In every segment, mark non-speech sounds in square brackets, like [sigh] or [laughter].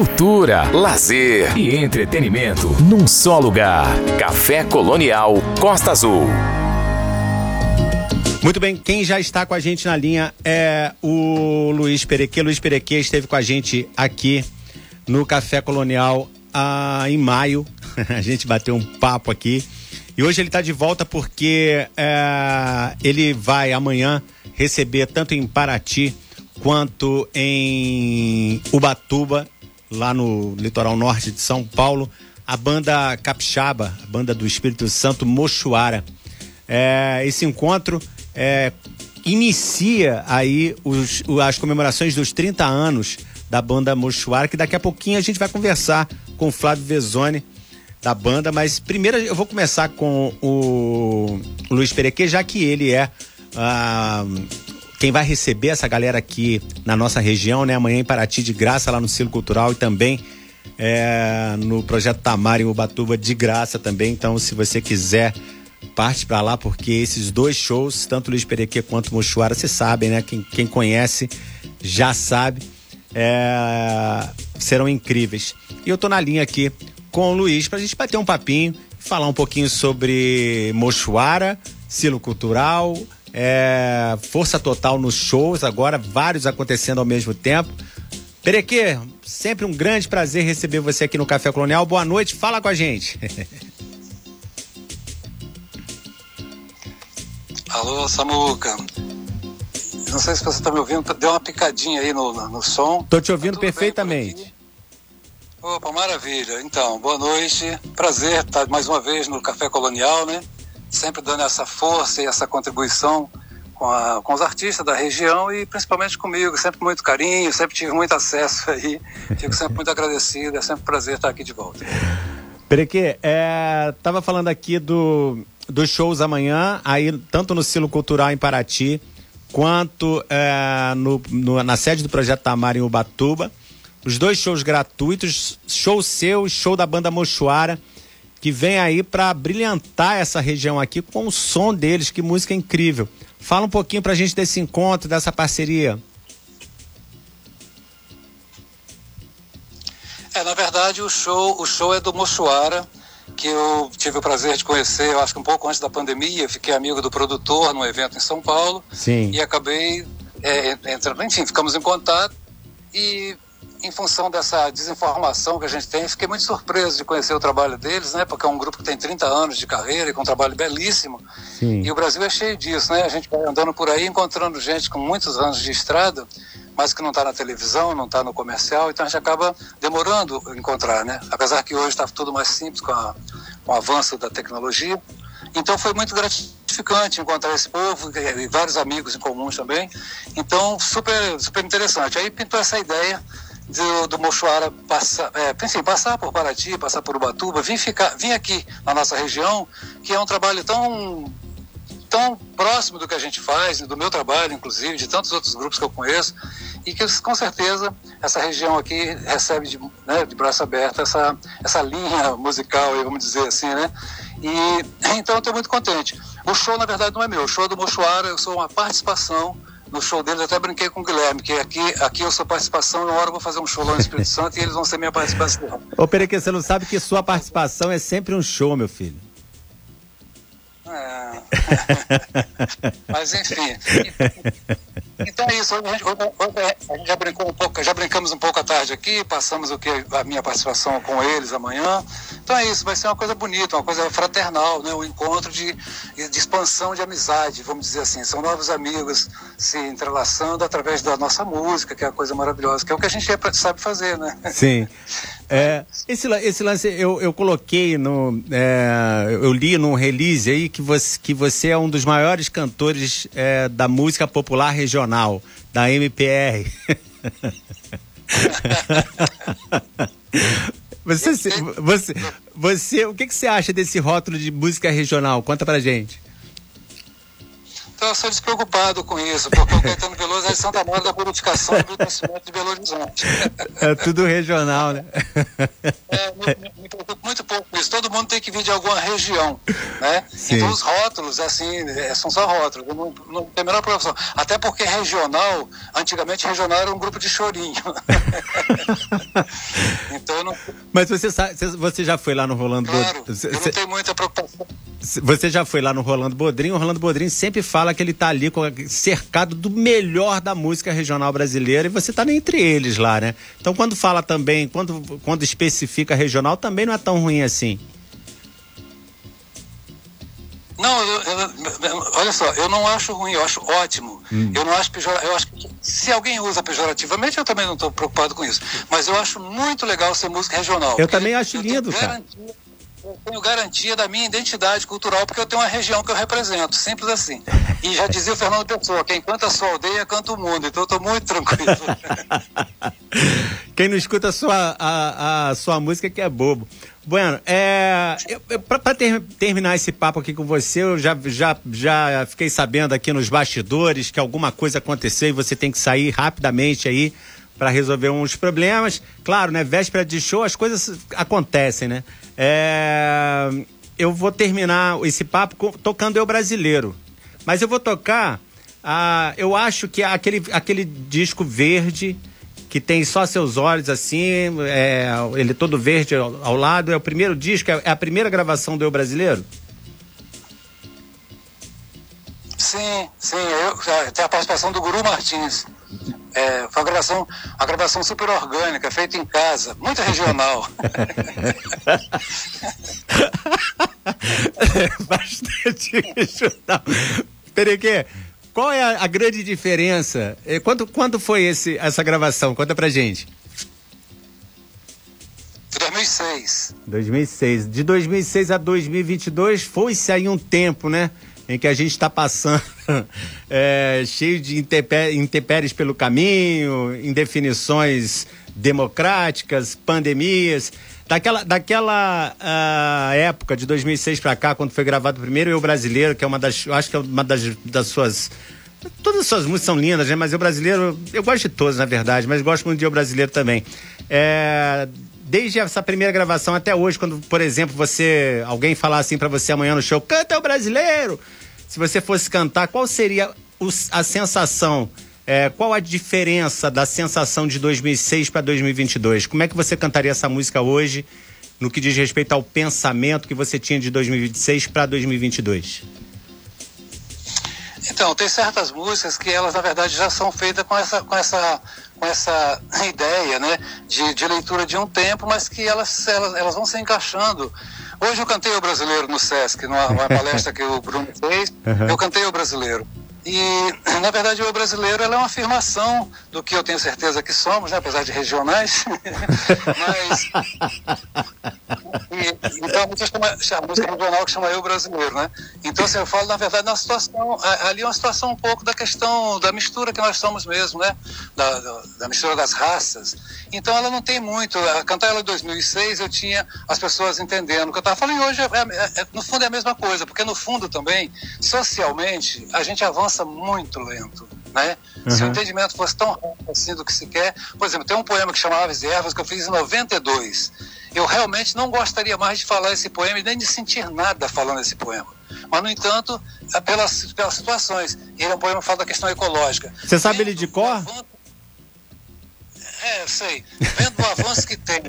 cultura, lazer e entretenimento num só lugar. Café Colonial Costa Azul. Muito bem, quem já está com a gente na linha é o Luiz Perequê. Luiz Perequê esteve com a gente aqui no Café Colonial ah, em maio. [laughs] a gente bateu um papo aqui. E hoje ele está de volta porque é, ele vai amanhã receber tanto em Paraty quanto em Ubatuba, lá no litoral norte de São Paulo, a banda Capixaba, a banda do Espírito Santo Mochuara. É, esse encontro é, inicia aí os, as comemorações dos 30 anos da banda Mochuara, que daqui a pouquinho a gente vai conversar com o Flávio Vezoni da banda, mas primeiro eu vou começar com o Luiz Perequê, já que ele é ah, quem vai receber essa galera aqui na nossa região, né? Amanhã em Paraty de graça lá no Círculo Cultural e também é, no Projeto Tamar em Ubatuba de graça também. Então, se você quiser, parte para lá, porque esses dois shows, tanto Luiz Perequê quanto Mochuara, vocês sabem, né? Quem, quem conhece já sabe, é, serão incríveis. E eu tô na linha aqui com o Luiz pra gente bater um papinho, falar um pouquinho sobre Mochuara, Silo Cultural, é, força total nos shows, agora vários acontecendo ao mesmo tempo. Perequê, sempre um grande prazer receber você aqui no Café Colonial. Boa noite, fala com a gente. [laughs] Alô, Samuca. Não sei se você está me ouvindo, deu uma picadinha aí no, no som. Tô te ouvindo tá perfeitamente. Opa, maravilha. Então, boa noite. Prazer estar mais uma vez no Café Colonial, né? Sempre dando essa força e essa contribuição com, a, com, os artistas da região e principalmente comigo, sempre muito carinho, sempre tive muito acesso aí, fico sempre muito agradecido, é sempre um prazer estar aqui de volta. Perequê, é, tava falando aqui do, dos shows amanhã, aí tanto no Silo Cultural em Paraty, quanto é, no, no, na sede do Projeto Tamar em Ubatuba, os dois shows gratuitos, show seu e show da banda Mochuara que vem aí para brilhantar essa região aqui com o som deles, que música incrível. Fala um pouquinho pra gente desse encontro, dessa parceria. É, na verdade, o show, o show é do Mochuara, que eu tive o prazer de conhecer, eu acho que um pouco antes da pandemia, fiquei amigo do produtor num evento em São Paulo. Sim. E acabei é, entrando, enfim, ficamos em contato e em função dessa desinformação que a gente tem, fiquei muito surpreso de conhecer o trabalho deles, né? Porque é um grupo que tem 30 anos de carreira e com um trabalho belíssimo. Sim. E o Brasil é cheio disso, né? A gente vai andando por aí encontrando gente com muitos anos de estrada, mas que não está na televisão, não está no comercial, então a gente acaba demorando encontrar, né? Apesar que hoje está tudo mais simples com, a, com o avanço da tecnologia. Então foi muito gratificante encontrar esse povo e vários amigos em comuns também. Então, super, super interessante. Aí pintou essa ideia do, do Mochuara passar, é, enfim, passar por Paraty, passar por Ubatuba, vir, ficar, vir aqui na nossa região, que é um trabalho tão, tão próximo do que a gente faz, do meu trabalho, inclusive, de tantos outros grupos que eu conheço, e que com certeza essa região aqui recebe de, né, de braço aberto essa, essa linha musical, vamos dizer assim, né? E então eu estou muito contente. O show, na verdade, não é meu, o show do Mochuara, eu sou uma participação no show deles, até brinquei com o Guilherme, que aqui, aqui eu sou participação, na hora eu vou fazer um show lá no Espírito [laughs] Santo e eles vão ser minha participação. Ô, Pereque, você não sabe que sua participação é sempre um show, meu filho. É. [laughs] Mas enfim. Então é isso. A, gente, hoje a gente já brincou um pouco, já brincamos um pouco à tarde aqui, passamos o que a minha participação com eles amanhã. Então é isso, vai ser uma coisa bonita, uma coisa fraternal, né? um encontro de, de expansão de amizade, vamos dizer assim. São novos amigos se entrelaçando através da nossa música, que é uma coisa maravilhosa, que é o que a gente é sabe fazer, né? Sim. [laughs] É, esse, esse lance eu, eu coloquei no. É, eu li num release aí que você, que você é um dos maiores cantores é, da música popular regional, da MPR. [laughs] você, você, você, o que, que você acha desse rótulo de música regional? Conta pra gente. Então eu sou despreocupado com isso, porque o Caetano Veloso é Santa Maria da Purificação e do Crescimento de Belo Horizonte. É tudo regional, né? É, me, me preocupo muito pouco com isso. Todo mundo tem que vir de alguma região, né? Sim. Então os rótulos, assim, é, são só rótulos, não, não tem a menor preocupação. Até porque regional, antigamente regional era um grupo de chorinho. [laughs] Mas você sabe, você já foi lá no Rolando Claro, Bodrinho? eu não tenho muita preocupação. Você já foi lá no Rolando Bodrinho? O Rolando Bodrinho sempre fala que ele tá ali cercado do melhor da música regional brasileira e você tá entre eles lá, né? Então quando fala também, quando, quando especifica regional, também não é tão ruim assim. Não, eu, eu, olha só, eu não acho ruim, eu acho ótimo. Hum. Eu não acho pejorativo. Eu acho que se alguém usa pejorativamente, eu também não estou preocupado com isso. Mas eu acho muito legal ser música regional. Eu também acho lindo, cara. Eu tenho garantia da minha identidade cultural, porque eu tenho uma região que eu represento, simples assim. E já dizia o Fernando Pessoa, quem canta a sua aldeia, canta o mundo, então eu estou muito tranquilo. [laughs] quem não escuta a sua, a, a sua música que é bobo. Bueno, é, para ter, terminar esse papo aqui com você, eu já, já, já fiquei sabendo aqui nos bastidores que alguma coisa aconteceu e você tem que sair rapidamente aí para resolver uns problemas. Claro, né? Véspera de show, as coisas acontecem, né? É, eu vou terminar esse papo tocando Eu Brasileiro. Mas eu vou tocar, ah, eu acho que aquele, aquele disco verde que tem só seus olhos assim, é, ele todo verde ao, ao, lado. É o primeiro disco, é, é a primeira gravação do Eu Brasileiro? Sim, sim. Eu, tem a participação do Guru Martins. É, foi uma gravação, uma gravação super orgânica, feita em casa, muito regional. [laughs] [laughs] Bastante regional. Perequê, qual é a, a grande diferença? É, quando, quando foi esse, essa gravação? Conta pra gente. 2006. 2006. De 2006 a 2022 foi-se aí um tempo, né? Em que a gente está passando [laughs] é, cheio de intempéries pelo caminho, indefinições democráticas, pandemias. Daquela, daquela uh, época de 2006 para cá, quando foi gravado o primeiro Eu Brasileiro, que é uma das, eu acho que é uma das, das suas Todas as suas músicas são lindas, né? Mas eu brasileiro, eu gosto de todos, na verdade, mas gosto muito de eu brasileiro também. É, desde essa primeira gravação até hoje, quando, por exemplo, você. Alguém falar assim para você amanhã no show, canta o brasileiro! Se você fosse cantar, qual seria a sensação é, qual a diferença da sensação de 2006 para 2022? Como é que você cantaria essa música hoje, no que diz respeito ao pensamento que você tinha de 2026 para 2022? Então, tem certas músicas que elas, na verdade, já são feitas com essa, com essa, com essa [laughs] ideia né, de, de leitura de um tempo, mas que elas, elas, elas vão se encaixando. Hoje eu cantei o brasileiro no Sesc, numa, numa palestra que o Bruno fez, [laughs] uhum. eu cantei o brasileiro. E, na verdade, o brasileiro é uma afirmação do que eu tenho certeza que somos, né? apesar de regionais. [laughs] Mas. E, então, a música, regional que chama Eu Brasileiro, né? Então, assim, eu falo, na verdade, na situação. Ali é uma situação um pouco da questão da mistura que nós somos mesmo, né? Da, da, da mistura das raças. Então, ela não tem muito. A cantar ela em 2006, eu tinha as pessoas entendendo o que eu estava falando. E hoje, é, é, é, no fundo, é a mesma coisa, porque no fundo também, socialmente, a gente avança avança muito lento. Né? Uhum. Se o entendimento fosse tão rápido assim do que se quer. Por exemplo, tem um poema que chama Aves e Ervas que eu fiz em 92. Eu realmente não gostaria mais de falar esse poema e nem de sentir nada falando esse poema. Mas, no entanto, é pelas, pelas situações. Ele é um poema que fala da questão ecológica. Você sabe Vendo ele de cor? É, eu sei. Vendo o avanço que tem,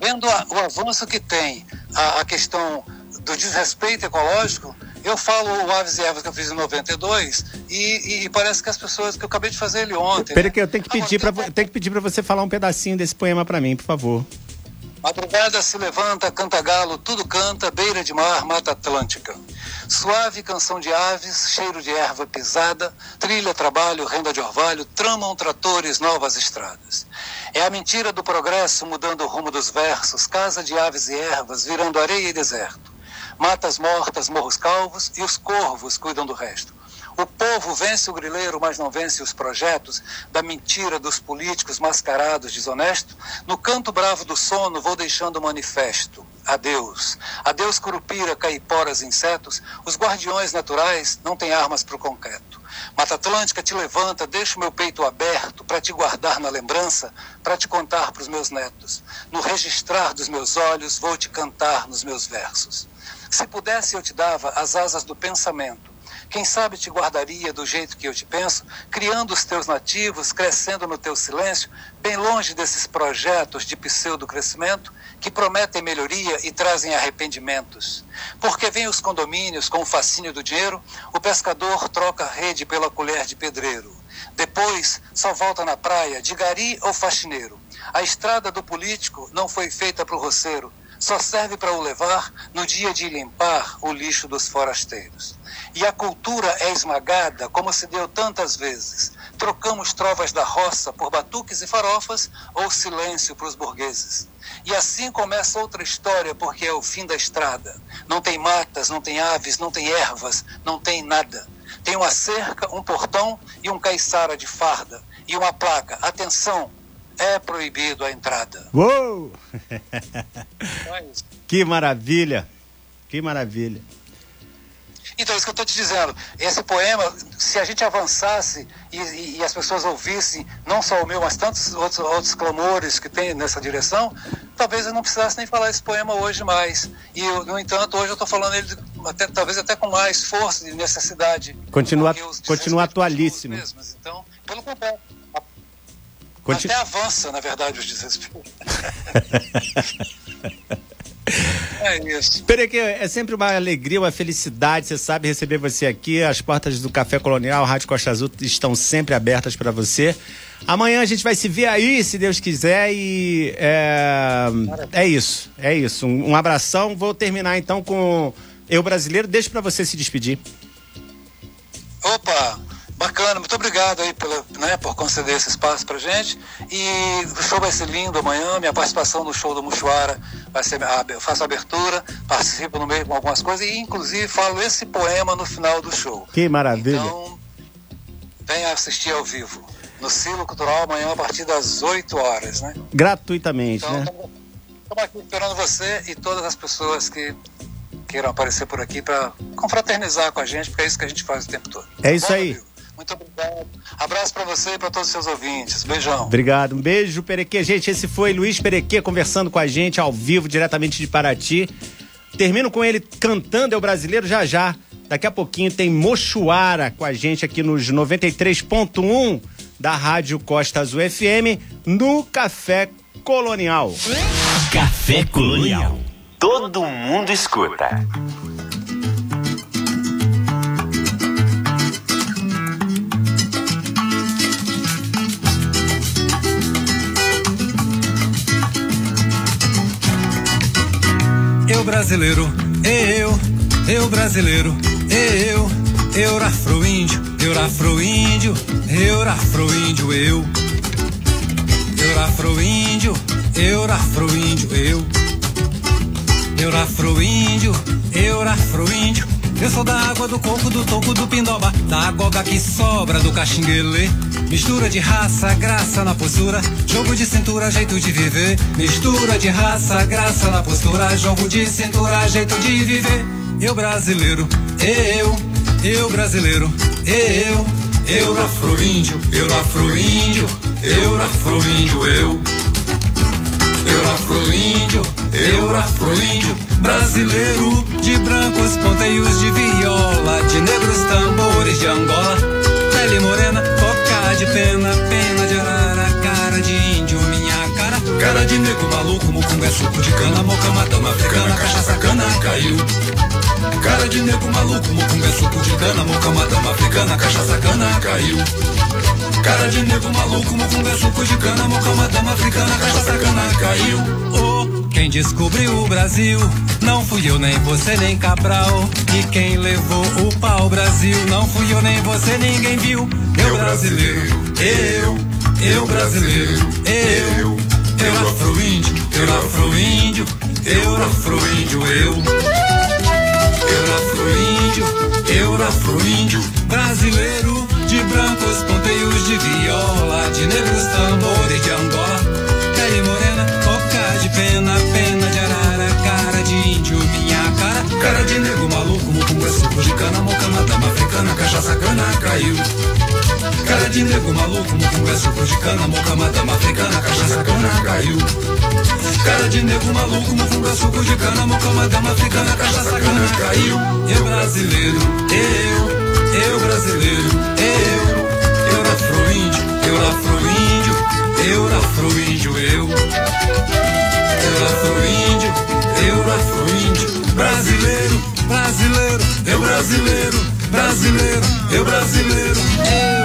vendo a, o avanço que tem a, a questão do desrespeito ecológico, eu falo o Aves e Ervas que eu fiz em 92 e, e, parece que as pessoas que eu acabei de fazer ele ontem. Peraí, né? que eu tenho que pedir para tenho que pedir para você falar um pedacinho desse poema para mim, por favor. Madrugada se levanta, canta galo, tudo canta, beira de mar, mata atlântica. Suave canção de aves, cheiro de erva pisada, trilha, trabalho, renda de orvalho, tramam tratores, novas estradas. É a mentira do progresso mudando o rumo dos versos, casa de aves e ervas, virando areia e deserto matas mortas, morros calvos e os corvos cuidam do resto. O povo vence o grileiro, mas não vence os projetos da mentira dos políticos mascarados desonestos. No canto bravo do sono vou deixando o manifesto. Adeus. Adeus, curupira, caiporas, insetos. Os guardiões naturais não têm armas para o concreto. Mata Atlântica te levanta, deixa o meu peito aberto para te guardar na lembrança, para te contar para os meus netos. No registrar dos meus olhos, vou te cantar nos meus versos. Se pudesse, eu te dava as asas do pensamento, Quem sabe te guardaria do jeito que eu te penso, criando os teus nativos, crescendo no teu silêncio, bem longe desses projetos de pseudo-crescimento que prometem melhoria e trazem arrependimentos. Porque vêm os condomínios com o fascínio do dinheiro, o pescador troca a rede pela colher de pedreiro. Depois, só volta na praia de gari ou faxineiro. A estrada do político não foi feita para o roceiro, só serve para o levar no dia de limpar o lixo dos forasteiros. E a cultura é esmagada, como se deu tantas vezes. Trocamos trovas da roça por batuques e farofas ou silêncio para os burgueses. E assim começa outra história, porque é o fim da estrada. Não tem matas, não tem aves, não tem ervas, não tem nada. Tem uma cerca, um portão e um caiçara de farda. E uma placa: atenção, é proibido a entrada. Uou! que maravilha! Que maravilha! Então, isso que eu estou te dizendo. Esse poema, se a gente avançasse e, e, e, as pessoas ouvissem, não só o meu, mas tantos outros, outros clamores que tem nessa direção, talvez eu não precisasse nem falar esse poema hoje mais. E, eu, no entanto, hoje eu estou falando ele até, talvez até com mais força e necessidade. Continua, continua atualíssimo. Mesmos. Então, pelo contrário. Continu... Até avança, na verdade, os desrespeitos. [laughs] É isso. Pereque, é sempre uma alegria, uma felicidade, você sabe, receber você aqui. As portas do Café Colonial, Rádio Costa Azul estão sempre abertas para você. Amanhã a gente vai se ver aí, se Deus quiser, e é, é isso, é isso. Um, um abração. Vou terminar então com Eu Brasileiro. Deixa para você se despedir. Opa! Bacana, muito obrigado aí pela, né, por conceder esse espaço pra gente. E o show vai ser lindo amanhã. Minha participação no show do Muxuara vai ser. Eu faço a abertura, participo no meio com algumas coisas e, inclusive, falo esse poema no final do show. Que maravilha! Então, venha assistir ao vivo. No Silo Cultural amanhã a partir das 8 horas, né? Gratuitamente, então, né? Estamos aqui esperando você e todas as pessoas que queiram aparecer por aqui para confraternizar com a gente, porque é isso que a gente faz o tempo todo. É isso Bom, aí. Amigo? Muito obrigado. Abraço para você e para todos os seus ouvintes. Beijão. Obrigado. Um beijo, Perequê. Gente, esse foi Luiz Perequê conversando com a gente ao vivo, diretamente de Paraty. Termino com ele cantando É o Brasileiro já já. Daqui a pouquinho tem Mochuara com a gente aqui nos 93.1 da Rádio Costa Azul FM no Café Colonial. Café Colonial. Todo mundo escuta. Eu brasileiro, eu, eu brasileiro, eu, eu afro-índio, eu afro-índio, eu afro-índio, eu. Eu afro-índio, eu afro-índio, eu. Eu afro-índio, eu afro-índio. Eu sou da água do coco, do toco, do pindoba, da goga que sobra do caxinguele. Mistura de raça, graça na postura, jogo de cintura, jeito de viver. Mistura de raça, graça na postura, jogo de cintura, jeito de viver. Eu brasileiro, eu, eu brasileiro, eu, eu afro-índio, eu afro-índio, eu afro-índio, eu. Eu afro-índio, eu afro-índio, brasileiro de brancos ponteios de viola, de negros tambores de Angola, pele morena, coca de pena, pena de arara, cara de índio, minha cara, cara de negro maluco, mucunga, suco de cana, moca, madama africana, cachaça cana, caiu. Cara de nego maluco, mucunga, suco de cana, moca, madama africana, cachaça cana, caiu. Cara de nego maluco, mucunga, suco de cana, moca, madama africana, cachaça cana, caiu. Oh, quem descobriu o Brasil? Não fui eu, nem você, nem Cabral. E quem levou o pau Brasil? Não fui eu, nem você, ninguém viu. Eu brasileiro, eu, eu brasileiro, eu, eu afro-índio, eu afro-índio, eu afro-índio, eu. Eu afro-índio, eu afro-índio, brasileiro de brancos ponteios de viola, de negros tambores de Angola, pele morena, boca de pena, pena de arara, cara de índio, minha cara, cara de nego maluco, mucunga, suco de cana, moca, madama africana, cachaça cana, caiu. Cara de nego maluco, mucunga, suco de cana, moca, madama africana, cachaça cana, caiu. Cara de nego maluco, mucunga, suco de cana, moca, madama africana, cachaça cana, caiu. Eu brasileiro, eu eu brasileiro, eu, eu afro-índio, eu afro-índio, eu. Afro-índio, eu, eu afro-índio, eu afro-índio, brasileiro, brasileiro, eu brasileiro, brasileiro, eu brasileiro, eu,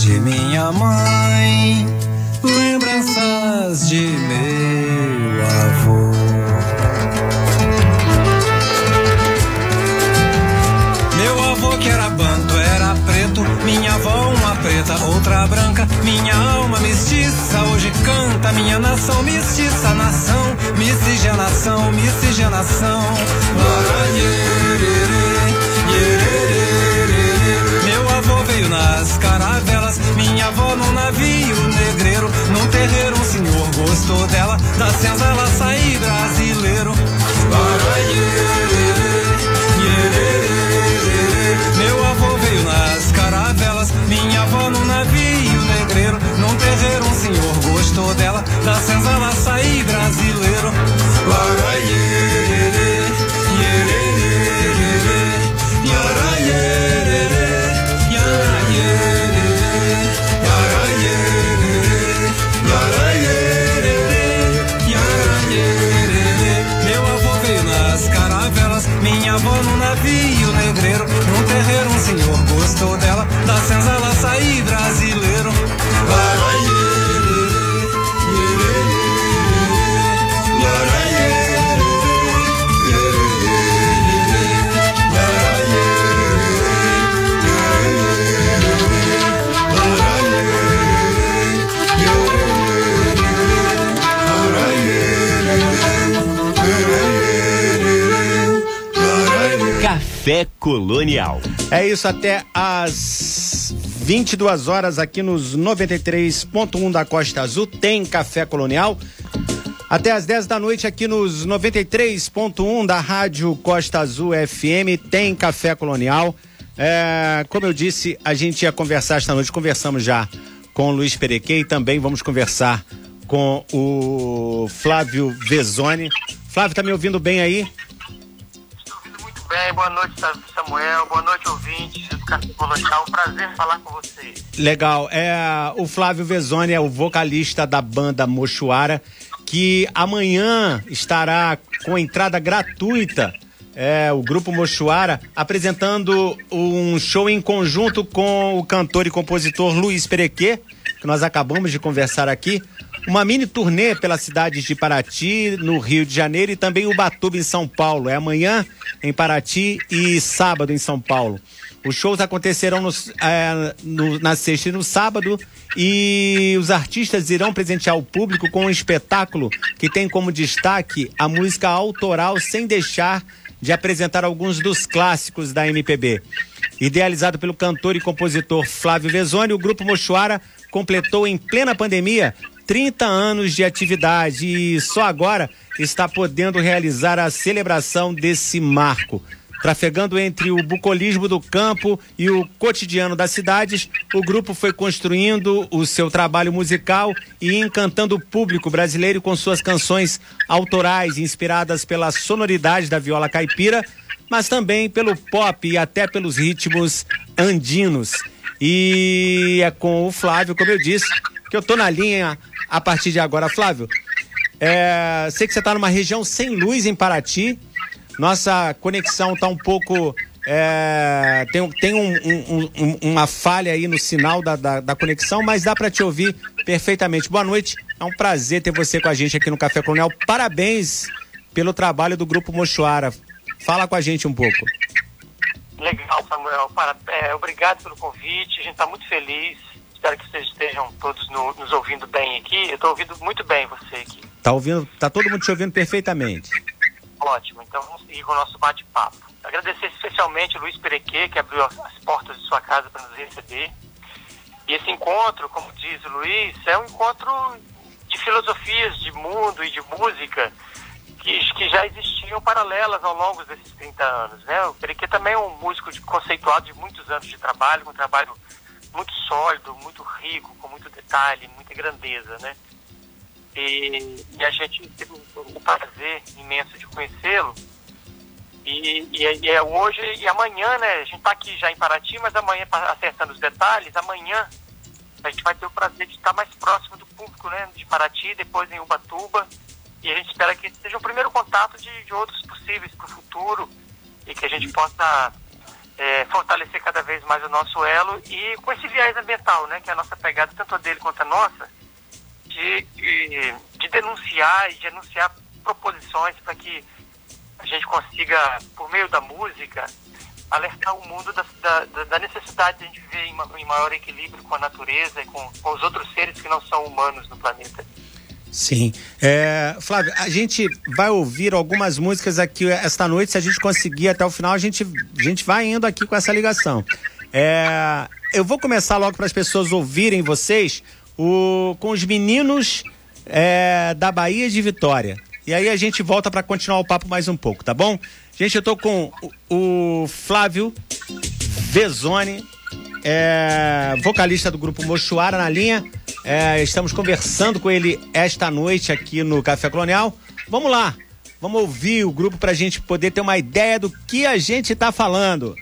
de minha mãe, isso, até às 22 horas aqui nos 93.1 da Costa Azul tem Café Colonial. Até às 10 da noite aqui nos 93.1 da Rádio Costa Azul FM tem Café Colonial. É, como eu disse, a gente ia conversar esta noite, conversamos já com o Luiz Perequê e também vamos conversar com o Flávio Vezoni. Flávio, tá me ouvindo bem aí? Bem, boa noite, Samuel. Boa noite, ouvintes do Café prazer falar com vocês. Legal. É, o Flávio Vezoni é o vocalista da banda Mochuara, que amanhã estará com entrada gratuita. É, o grupo Mochuara apresentando um show em conjunto com o cantor e compositor Luiz Perequê, que nós acabamos de conversar aqui. Uma mini turnê pelas cidades de Paraty, no Rio de Janeiro, e também Ubatuba, em São Paulo. É amanhã em Paraty e sábado em São Paulo. Os shows acontecerão nos, é, no- na sexta e no sábado e os artistas irão presentear o público com um espetáculo que tem como destaque a música autoral sem deixar de apresentar alguns dos clássicos da MPB. Idealizado pelo cantor e compositor Flávio Vezoni, o Grupo Mochuara completou em plena pandemia 30 anos de atividade e só agora está podendo realizar a celebração desse marco. Trafegando entre o bucolismo do campo e o cotidiano das cidades, o grupo foi construindo o seu trabalho musical e encantando o público brasileiro com suas canções autorais, inspiradas pela sonoridade da viola caipira, mas também pelo pop e até pelos ritmos andinos. E é com o Flávio, como eu disse, que eu tô na linha a partir de agora. Flávio, é, sei que você está numa região sem luz em Paraty. Nossa conexão está um pouco. é, tem tem um- um- um- uma falha aí no sinal da, da, da conexão, mas dá para te ouvir perfeitamente. Boa noite, é um prazer ter você com a gente aqui no Café Coronel. Parabéns pelo trabalho do Grupo Mochuara. Fala com a gente um pouco. Legal, Samuel. Para, é, obrigado pelo convite. A gente está muito feliz. Espero que vocês estejam todos no- nos ouvindo bem aqui. Eu estou ouvindo muito bem você aqui. Tá ouvindo? Tá todo mundo te ouvindo perfeitamente. Ótimo. Então vamos seguir com o nosso bate-papo. Agradecer especialmente o Luiz Perequê, que abriu as as portas de sua casa para nos receber. E esse encontro, como diz o Luiz, é um encontro de filosofias de mundo e de música que, que já existiam paralelas ao longo desses 30 anos. Né? O Perequê também é um músico de, conceituado de muitos anos de trabalho, um trabalho muito sólido, muito rico, com muito detalhe, muita grandeza, né? E, e a gente teve o prazer imenso de conhecê-lo. E, e, e, é hoje e amanhã, né? A gente está aqui já em Paraty, mas amanhã, acertando os detalhes, amanhã a gente vai ter o prazer de estar mais próximo do público, né? De Paraty, depois em Ubatuba. E a gente espera que seja o primeiro contato de, de outros possíveis para o futuro e que a gente possa é, fortalecer cada vez mais o nosso elo e com esse viés ambiental, né? Que é a nossa pegada, tanto a dele quanto a nossa, de, de, de denunciar e de anunciar proposições para que a gente consiga, por meio da música, alertar o mundo da, da, da necessidade de a gente viver em, em, maior equilíbrio com a natureza e com, com os outros seres que não são humanos no planeta. Sim. É, Flávio, a gente vai ouvir algumas músicas aqui esta noite. Se a gente conseguir até o final, a gente, a gente vai indo aqui com essa ligação. É, eu vou começar logo para as pessoas ouvirem vocês o, com os meninos é, da Bahia de Vitória. E aí a gente volta para continuar o papo mais um pouco, tá bom? Gente, eu tô com o, o Flávio Vezone, é, vocalista do grupo Mochuara na linha. É, estamos conversando com ele esta noite aqui no Café Colonial. Vamos lá, vamos ouvir o grupo para a gente poder ter uma ideia do que a gente está falando.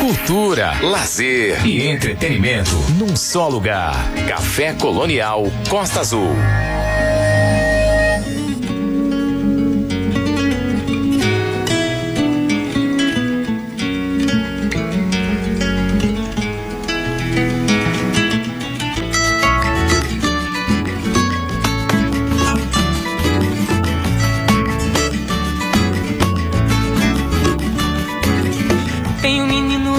Cultura, lazer e entretenimento num só lugar. Café Colonial Costa Azul.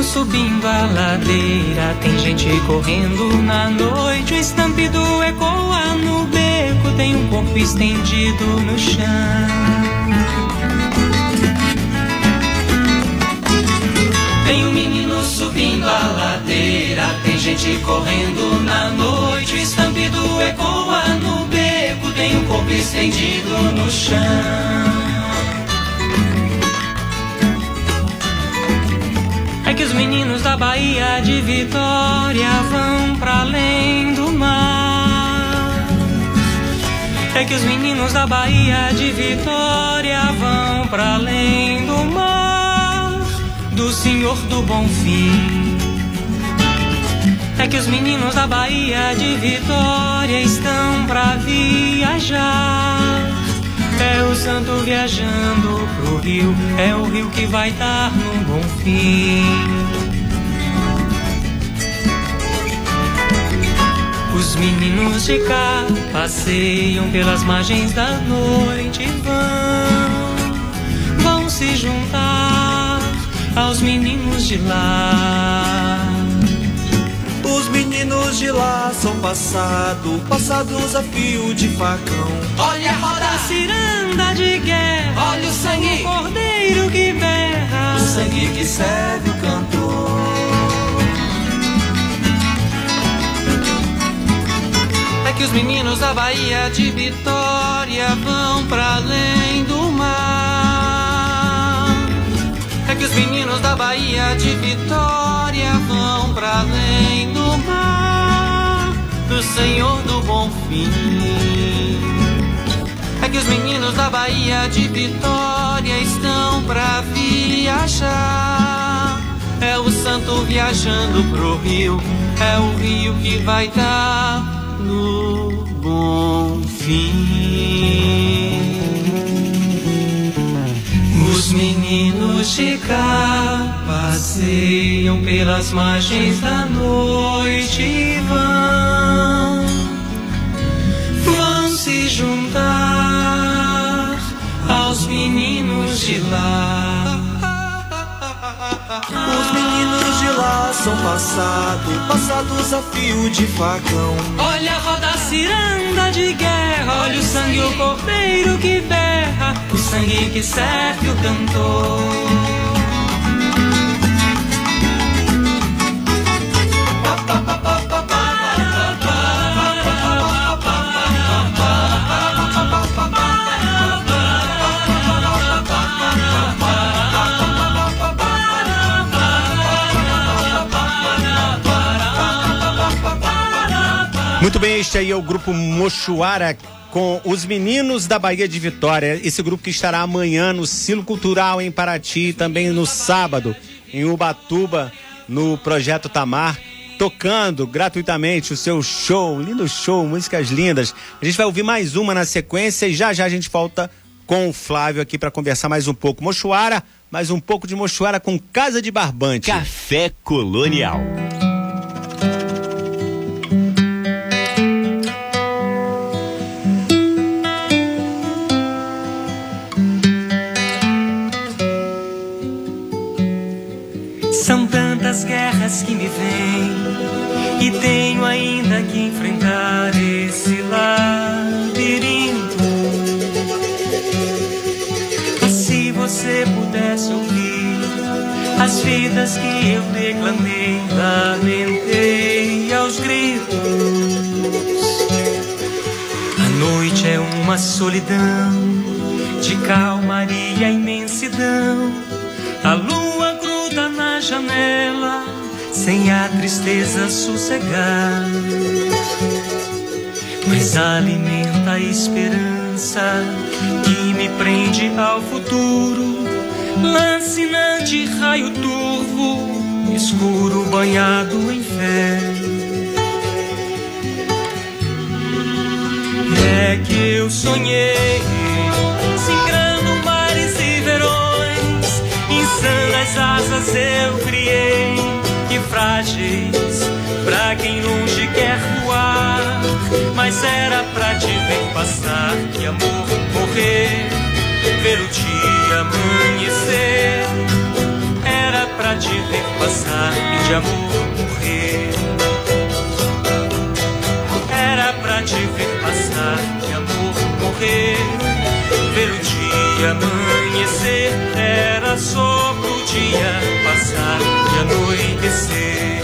Subindo a ladeira. Tem gente correndo na noite. O estampido ecoa no beco. Tem um corpo estendido no chão. Tem um menino subindo a ladeira. Tem gente correndo na noite. O estampido ecoa no beco. Tem um corpo estendido no chão. Que os meninos da Bahia de Vitória vão pra além do mar. É que os meninos da Bahia de Vitória vão pra além do mar. Do Senhor do Bom Fim. É que os meninos da Bahia de Vitória estão pra viajar. É o santo viajando pro rio, é o rio que vai dar num bom fim. Os meninos de cá passeiam pelas margens da noite e vão, vão se juntar aos meninos de lá. Os meninos de lá são passado, passados a fio de facão. Olha a roda, a ciranda de guerra. Olha o sangue, o cordeiro que berra. O sangue que serve o cantor. É que os meninos da Bahia de Vitória vão pra além do que os meninos da Bahia de Vitória vão pra além do mar, do Senhor do Bom Fim. É que os meninos da Bahia de Vitória estão pra viajar. É o santo viajando pro rio, é o rio que vai dar no bom fim. Os meninos de cá passeiam pelas margens da noite e vão, vão se juntar aos meninos de lá. Os meninos de lá são passado, passados a fio de facão. Olha a roda ciranda de guerra, olha o sangue, o cordeiro que berra, o sangue que serve o cantor. Muito bem, este aí é o grupo Mochuara com os meninos da Bahia de Vitória. Esse grupo que estará amanhã no Silo Cultural em Paraty, também no sábado em Ubatuba, no Projeto Tamar, tocando gratuitamente o seu show, lindo show, músicas lindas. A gente vai ouvir mais uma na sequência e já já a gente volta com o Flávio aqui para conversar mais um pouco. Mochuara, mais um pouco de Mochuara com Casa de Barbante. Café Colonial. São tantas guerras que me vêm e tenho ainda que enfrentar esse labirinto. Mas se você pudesse ouvir as vidas que eu declamei, lamentei aos gritos. A noite é uma solidão de calmaria e imensidão. Sem a tristeza sossegar. Mas alimenta a esperança que me prende ao futuro. Lancinante raio turvo, escuro banhado em fé. É que eu sonhei, singrando mares e verões, insanas asas eu criei, que frágeis, pra quem longe quer voar, mas era pra te ver passar, que amor morrer, ver o dia amanhecer, era pra te ver passar e de amor morrer. Era pra te ver passar, de amor morrer. Ver o dia amanhecer, era só pro dia passar anoitecer.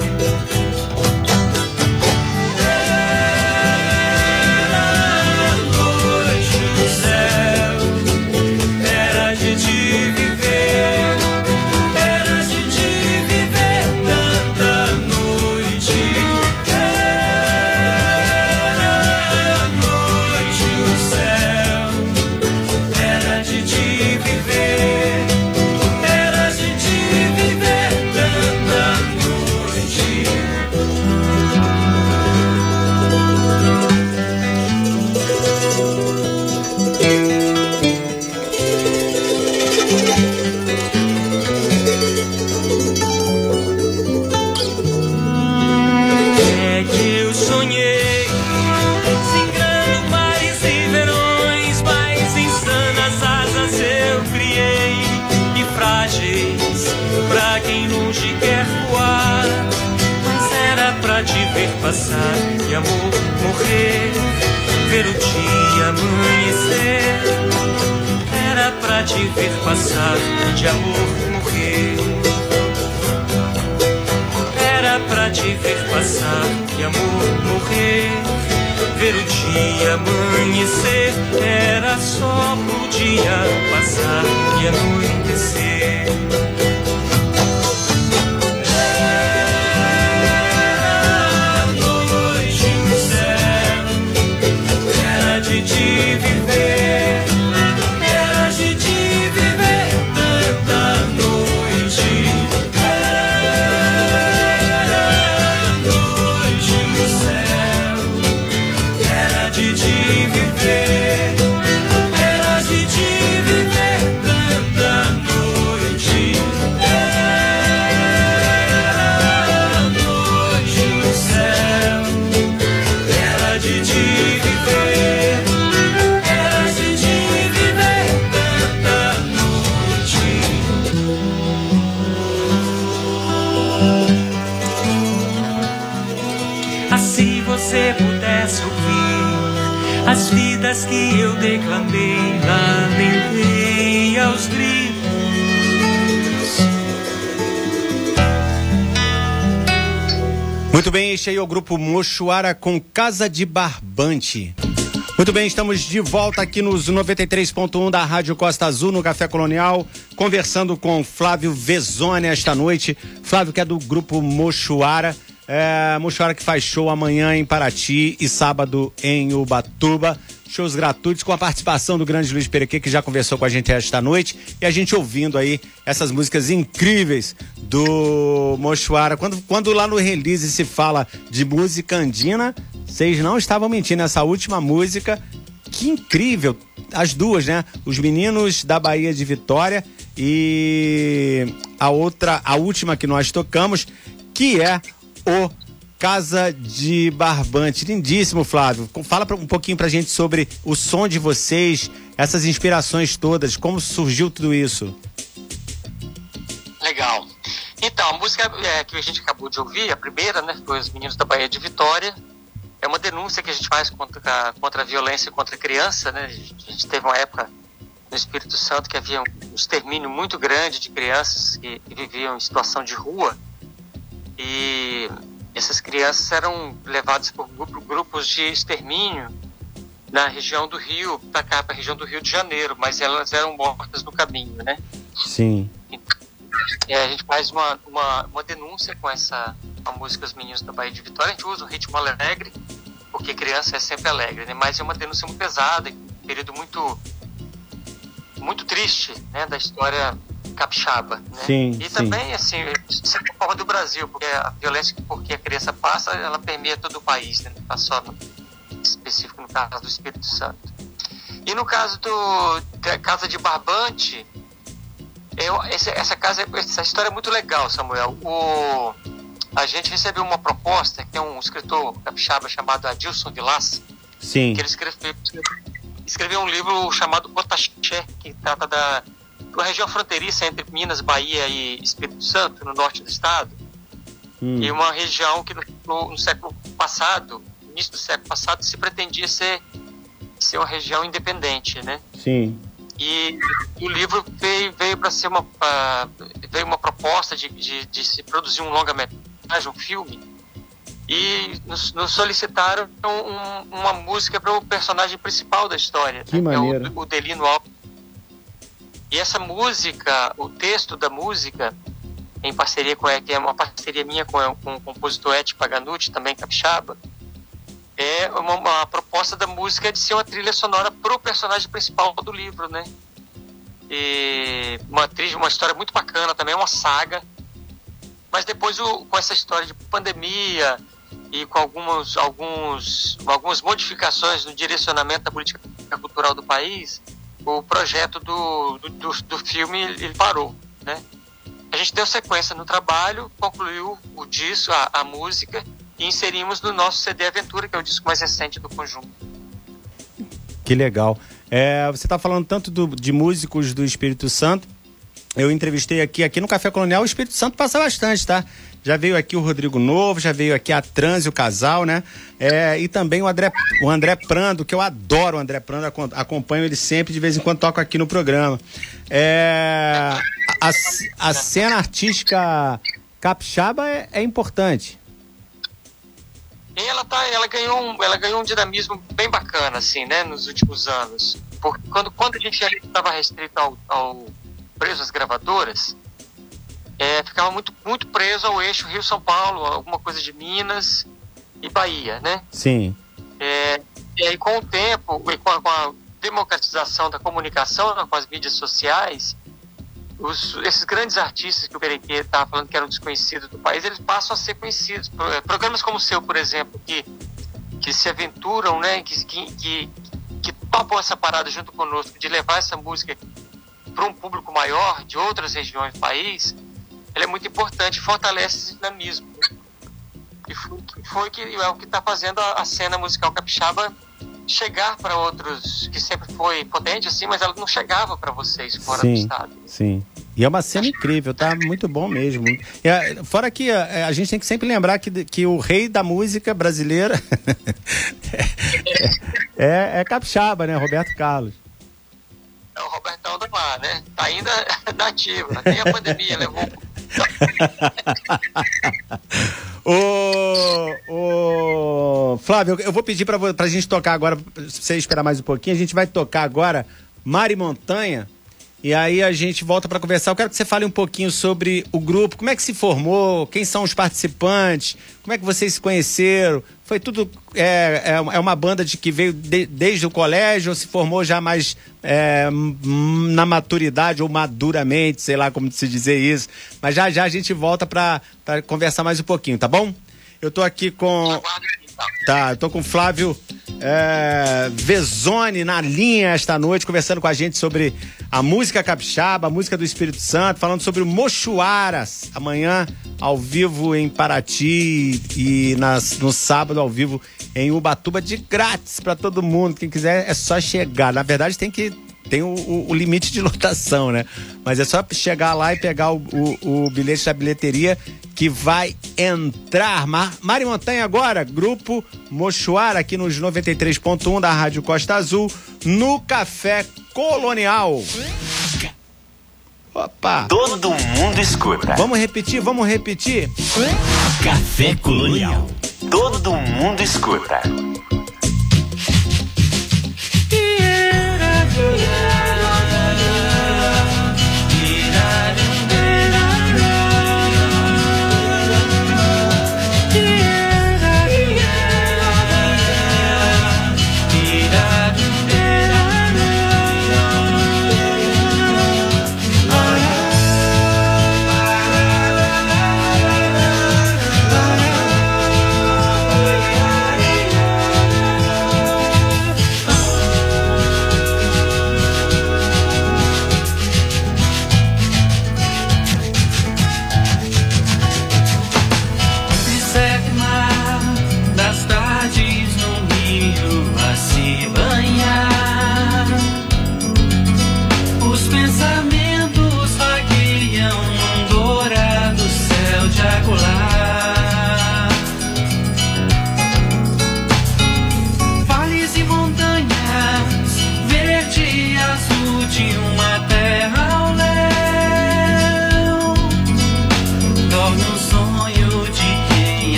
Era pra te ver passar de amor morrer. Era pra te ver passar e amor morrer. Ver o dia amanhecer. Era só pro dia passar e anoitecer. Que eu declamei, lamentei aos gritos. Muito bem, este aí é o grupo Mochuara com Casa de Barbante. Muito bem, estamos de volta aqui nos 93.1 da Rádio Costa Azul, no Café Colonial, conversando com Flávio Vezone esta noite. Flávio, que é do grupo Mochuara. É, Mochoara que faz show amanhã em Paraty e sábado em Ubatuba. Shows gratuitos com a participação do grande Luiz Perequê, que já conversou com a gente esta noite. E a gente ouvindo aí essas músicas incríveis do Mochoara. Quando, quando lá no release se fala de música andina, vocês não estavam mentindo. Essa última música, que incrível. As duas, né? Os meninos da Bahia de Vitória e a outra, a última que nós tocamos, que é o Casa de Barbante. Lindíssimo, Flávio. Fala um pouquinho pra gente sobre o som de vocês, essas inspirações todas, como surgiu tudo isso. Legal. Então, a música é, que a gente acabou de ouvir, a primeira, né, foi Os Meninos da Bahia de Vitória. É uma denúncia que a gente faz contra, contra a violência contra a criança, né? A gente teve uma época no Espírito Santo que havia um extermínio muito grande de crianças que, que viviam em situação de rua e essas crianças eram levadas por grupos de extermínio na região do Rio, para cá, para a região do Rio de Janeiro, mas elas eram mortas no caminho, né? Sim. Então, é, a gente faz uma, uma, uma denúncia com essa a música Os Meninos da Bahia de Vitória, a gente usa o ritmo alegre, porque criança é sempre alegre, né? Mas é uma denúncia muito pesada, um período muito muito triste, né, da história capixaba, né? Sim, e sim. também, assim, isso é forma do Brasil, porque a violência porque a criança passa, ela permeia todo o país, né? Não está só no, específico no caso do Espírito Santo. E no caso do da Casa de Barbante, eu, esse, essa casa, essa história é muito legal, Samuel. O, a gente recebeu uma proposta, que tem um escritor capixaba chamado Adilson Vilas, Sim. que ele escreveu, escreveu um livro chamado Cotaxé, que trata da, da região fronteiriça entre Minas, Bahia e Espírito Santo, no norte do estado. Hum. E uma região que no, no século passado, início do século passado, se pretendia ser, ser uma região independente, né? Sim. E o livro veio, veio para ser uma, uh, veio uma proposta de, de, de se produzir um longa-metragem, um filme, e nos, nos solicitaram um, uma música para o personagem principal da história, Que né, maneiro. é o, o Delino Alves. E essa música, o texto da música, em parceria com que é uma parceria minha com, com o compositor Ed Paganucci, também capixaba, é uma, uma proposta da música de ser uma trilha sonora para o personagem principal do livro, né? E uma trilha, uma história muito bacana também, uma saga. Mas depois o, com essa história de pandemia e com alguns, alguns, algumas modificações no direcionamento da política cultural do país, o projeto do, do, do, filme ele parou, né? A gente deu sequência no trabalho, concluiu o disco, a, a música e inserimos no nosso CD Aventura, que é o disco mais recente do conjunto. Que legal. É, você está falando tanto do- de músicos do Espírito Santo. Eu entrevistei aqui, aqui no Café Colonial, o Espírito Santo passa bastante, tá? Já veio aqui o Rodrigo Novo, já veio aqui a Trans o casal, né? É, e também o André, o André Prando, que eu adoro o André Prando, acom- acompanho ele sempre, de vez em quando toco aqui no programa. É, a, a cena artística capixaba é, é importante. Ela tá, ela ganhou um, ela ganhou um dinamismo bem bacana assim, né, nos últimos anos. Porque quando quando a gente estava restrito ao, ao preso às gravadoras, é, ficava muito muito preso ao eixo Rio São Paulo, alguma coisa de Minas e Bahia, né? Sim. É, e aí, com o tempo, com a, com a democratização da comunicação, né, com as mídias sociais, os- esses grandes artistas que o Berequê estava falando que eram desconhecidos do país, eles passam a ser conhecidos. Eh, Programas como o seu, por exemplo, que, que se aventuram, né, que, que, que, que topam essa parada junto conosco, de levar essa música para um público maior, de outras regiões do país, ela é muito importante, fortalece esse dinamismo. E foi, foi que é o que está fazendo a, a cena musical capixaba chegar para outros, que sempre foi potente assim, mas ela não chegava para vocês fora do Sim. estado. Sim. E é uma cena incrível, tá? Muito bom mesmo. É, fora que é, a gente tem que sempre lembrar que, que o rei da música brasileira [laughs] é, é capixaba, né? Roberto Carlos. É o Robertão do Mar, né? Tá ainda [laughs] nativa. Tem a pandemia, levou [laughs] Ô, ô, Flávio, eu vou pedir pra, pra gente tocar agora, se você esperar mais um pouquinho, a gente vai tocar agora Mari Montanha E aí a gente volta para conversar. Eu quero que você fale um pouquinho sobre o grupo, como é que se formou, quem são os participantes, como é que vocês se conheceram. Foi tudo. É, é, é uma banda de que veio de, desde o colégio ou se formou já mais é, na maturidade ou maduramente, sei lá como se dizer isso. Mas já já a gente volta para conversar mais um pouquinho, tá bom? Eu tô aqui com. Tá, eu tô com o Flávio é, Vezone na linha esta noite, conversando com a gente sobre a música capixaba, a música do Espírito Santo, falando sobre o Mochuaras, amanhã ao vivo em Paraty e nas, no sábado ao vivo em Ubatuba, de grátis para todo mundo. Quem quiser é só chegar. Na verdade, tem que tem o, o, o, limite de [laughs] lotação, né? Mas é só chegar lá e pegar o, o, bilhete da bilheteria que vai entrar. Mar, Mari Montanha agora, grupo Mochuara, aqui nos 93.1 da Rádio Costa Azul, no Café Colonial. Opa! Todo mundo escuta. Vamos repetir, vamos repetir. Café Colonial. Todo mundo escuta.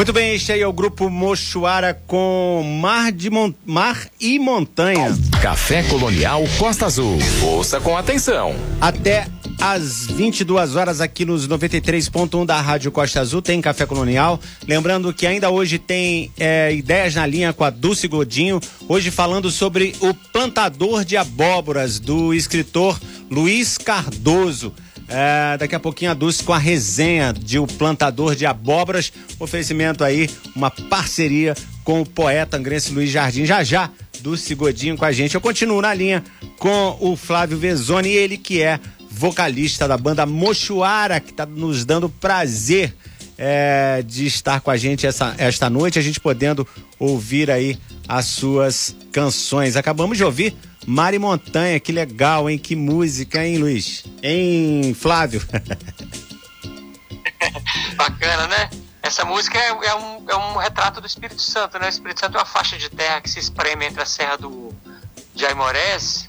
Este aí é o grupo Mochuara com Mar, de Mon... Mar e Montanha. Café Colonial Costa Azul. Ouça com atenção. Até às 22 horas aqui nos 93.1 da Rádio Costa Azul tem Café Colonial. Lembrando que ainda hoje tem é, ideias na linha com a Dulce Godinho. Hoje falando sobre o plantador de abóboras do escritor Luiz Cardoso. É, daqui a pouquinho a Dulce com a resenha de O Plantador de Abóboras. Oferecimento aí, uma parceria com o poeta angrense Luiz Jardim. Já já, Dulce Godinho com a gente. Eu continuo na linha com o Flávio Vezoni, ele que é vocalista da banda Mochuara, que está nos dando prazer é, de estar com a gente essa, esta noite, a gente podendo ouvir aí as suas canções. Acabamos de ouvir Mari Montanha, que legal, hein? Que música, hein, Luiz? Hein, Flávio? [laughs] Bacana, né? Essa música é, é, um, é um retrato do Espírito Santo, né? O Espírito Santo é uma faixa de terra que se espreme entre a Serra do, de Aimorés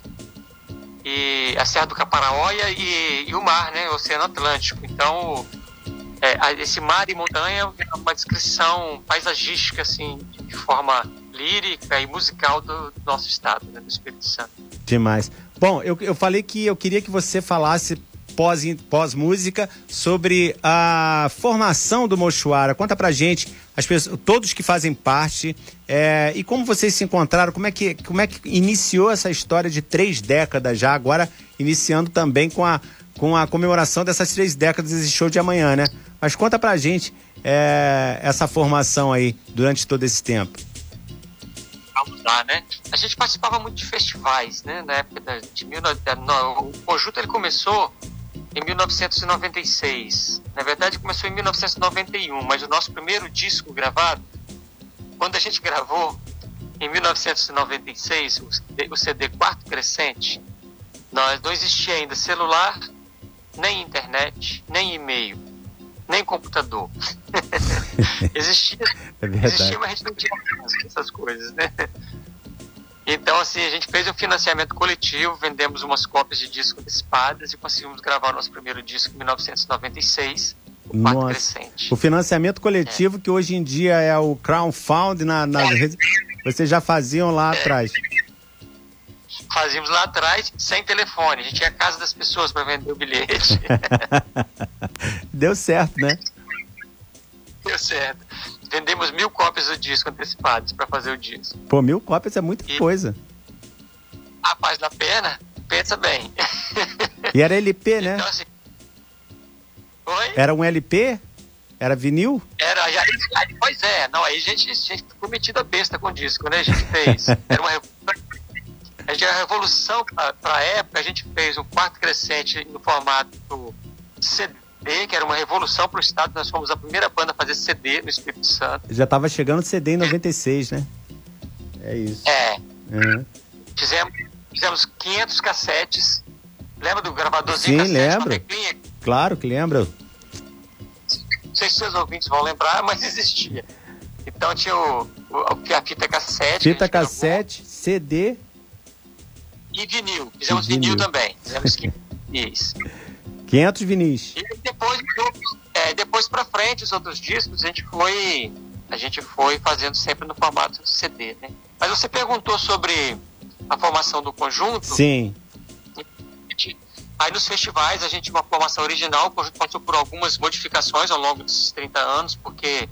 e a Serra do Caparaóia e, e o mar, né? O Oceano Atlântico. Então, é, esse mar e montanha é uma descrição paisagística, assim, de forma lírica e musical do nosso estado, né, do Espírito Santo. Demais. Bom, eu, eu falei que eu queria que você falasse pós, pós sobre a formação do Mochuara. Conta pra gente, as pessoas, todos que fazem parte, é, e como vocês se encontraram, como é, que, como é que iniciou essa história de três décadas já, agora iniciando também com a, com a comemoração dessas três décadas desse show de amanhã, né? Mas conta pra gente é, essa formação aí durante todo esse tempo lá, né? A gente participava muito de festivais, né? Na época de mil, o conjunto ele começou em 1996. Na verdade, começou em 1991, mas o nosso primeiro disco gravado, quando a gente gravou em 1996, o CD Quarto Crescente, nós não existia ainda celular, nem internet, nem e-mail, nem computador. [laughs] [laughs] existia, é existia, mas a gente não tinha essas coisas, né? Então, assim, a gente fez um financiamento coletivo, vendemos umas cópias de disco antecipadas e conseguimos gravar nosso primeiro disco em 1996, o Nossa. Crescente. O financiamento coletivo, é. que hoje em dia é o crowdfunding na, nas é. redes, vocês já faziam lá é. atrás. Fazíamos lá atrás, sem telefone. A gente ia à casa das pessoas para vender o bilhete. [laughs] Deu certo, né? Deu certo vendemos mil cópias do disco antecipados para fazer o disco. Pô, mil cópias é muita e, coisa. Rapaz, na pena, pensa bem. E era LP, né? Então, assim, Oi? Era um LP? Era vinil? Era, aí, aí, pois é, não, aí a gente, a gente ficou metido a besta com o disco, né? A gente fez. [laughs] Era uma, a gente, a revolução para a época, a gente fez um quarto crescente no formato CD CD, que era uma revolução para o Estado. Nós fomos a primeira banda a fazer CD no Espírito Santo. Já estava chegando CD em 96, né? É isso. É. Uhum. Fizemos, fizemos 500 cassetes. Lembra do gravadorzinho Sim, lembro. Claro que lembro. Não sei se seus ouvintes vão lembrar, [laughs] mas existia. Então tinha o, o, a fita cassete. Fita cassete, gravou. CD. E vinil. Fizemos vinil. vinil também. Fizemos isso. 500 vinis. E depois, é, depois para frente, os outros discos, a gente foi a gente foi fazendo sempre no formato CD, né? Mas você perguntou sobre a formação do conjunto. Sim. Aí nos festivais a gente tinha uma formação original, o conjunto passou por algumas modificações ao longo desses 30 anos, porque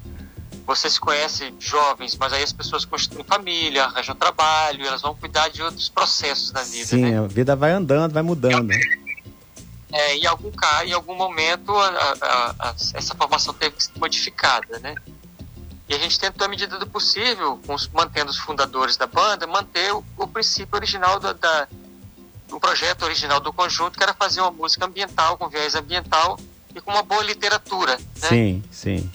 você se conhece jovens, mas aí as pessoas constituem família, arranjam trabalho, elas vão cuidar de outros processos da vida. Sim, né? a vida vai andando, vai mudando. Eu, é, em algum em algum momento a, a, a, essa formação teve que ser modificada, né? E a gente tentou, à medida do possível, os, mantendo os fundadores da banda, manter o, o princípio original do, da, do projeto original do conjunto, que era fazer uma música ambiental, com viés ambiental e com uma boa literatura. Né? Sim, sim.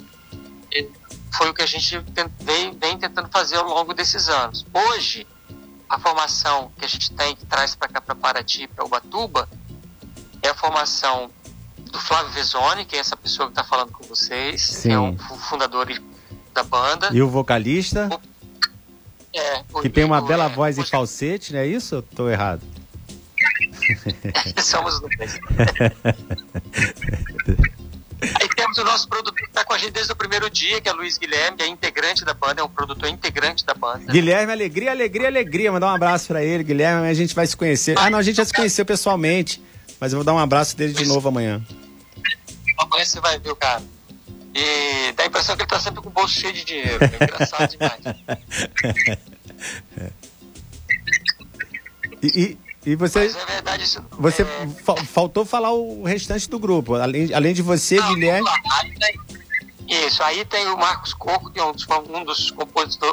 E foi o que a gente vem, vem tentando fazer ao longo desses anos. Hoje, a formação que a gente tem, que traz para cá, para Paraty, para Ubatuba, é a formação do Flávio Vezoni, que é essa pessoa que está falando com vocês, Sim. que é o fundador da banda. E o vocalista? O, é, o, que tem uma bela é, voz e falsete, não é isso? Ou estou errado? [laughs] Somos dois. [laughs] Aí temos o nosso produtor que está com a gente desde o primeiro dia, que é o Luiz Guilherme, que é integrante da banda, é um produtor integrante da banda. Guilherme, alegria, alegria, alegria. Mandar um abraço para ele, Guilherme, a gente vai se conhecer. Ah, não, a gente já se conheceu pessoalmente. Mas eu vou dar um abraço dele de novo amanhã. Amanhã você vai ver o cara. E dá a impressão que ele tá sempre com o bolso cheio de dinheiro. É engraçado demais. [laughs] e, e, E você. Mas é verdade isso. Você é, fa- faltou falar o restante do grupo. Além, além de você, Não, Guilherme. vamos lá. Isso, aí tem o Marcos Coco, que é um dos, um dos,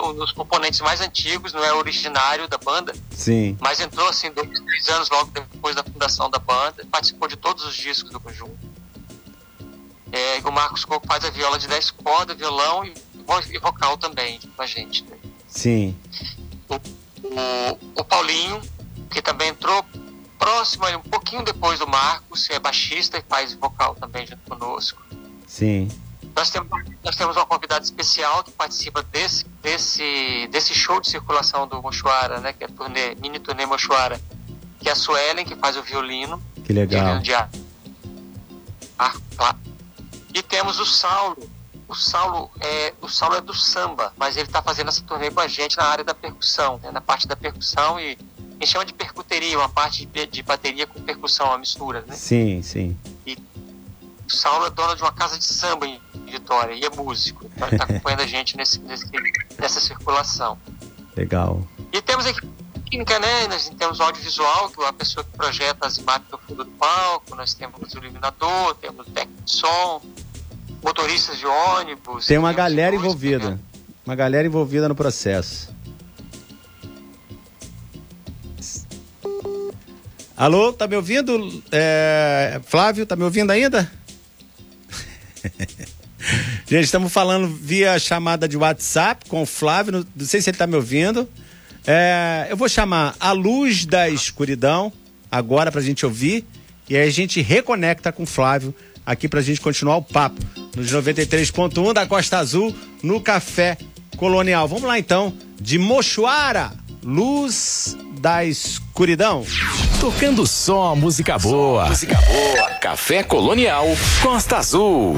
um dos componentes mais antigos, não é originário da banda, Sim. mas entrou assim dois, três anos logo depois da fundação da banda, participou de todos os discos do conjunto. É, o Marcos Coco faz a viola de 10 cordas, violão e, e vocal também com a gente. né? Sim. O, o Paulinho, que também entrou próximo, um pouquinho depois do Marcos, é baixista e faz vocal também junto conosco. Sim. Nós temos, nós temos uma convidada especial que participa desse, desse, desse show de circulação do Mochuara, né? Que é a turnê, mini turnê Mochuara, que é a Suelen, que faz o violino. Que legal. Violino de ar. ar- lá. E temos o Saulo. O Saulo é, o Saulo é do samba, mas ele está fazendo essa turnê com a gente na área da percussão, né, na parte da percussão e a gente chama de percuteria, uma parte de, de bateria com percussão, uma mistura, né? Sim, sim. O Saulo é dono de uma casa de samba em Vitória e é músico. Então ele está acompanhando a gente nesse, nesse- nessa circulação. Legal. E temos aqui técnica, né? Nós temos o audiovisual, que é a pessoa que projeta as imagens no fundo do palco, nós temos o iluminador, temos o técnico de som, motoristas de ônibus. Tem uma galera música, envolvida. né? Uma galera envolvida no processo. Alô, tá me ouvindo? É, Flávio, tá me ouvindo ainda? [laughs] Gente, estamos falando via chamada de WhatsApp com o Flávio. Não, sei se ele tá me ouvindo. É, eu vou chamar a luz da escuridão agora pra gente ouvir. E aí a gente reconecta com o Flávio aqui pra gente continuar o papo nos 93.1 da Costa Azul no Café Colonial. Vamos lá então, de Mochuara, luz da escuridão. Tocando só música boa. música boa. Café Colonial Costa Azul.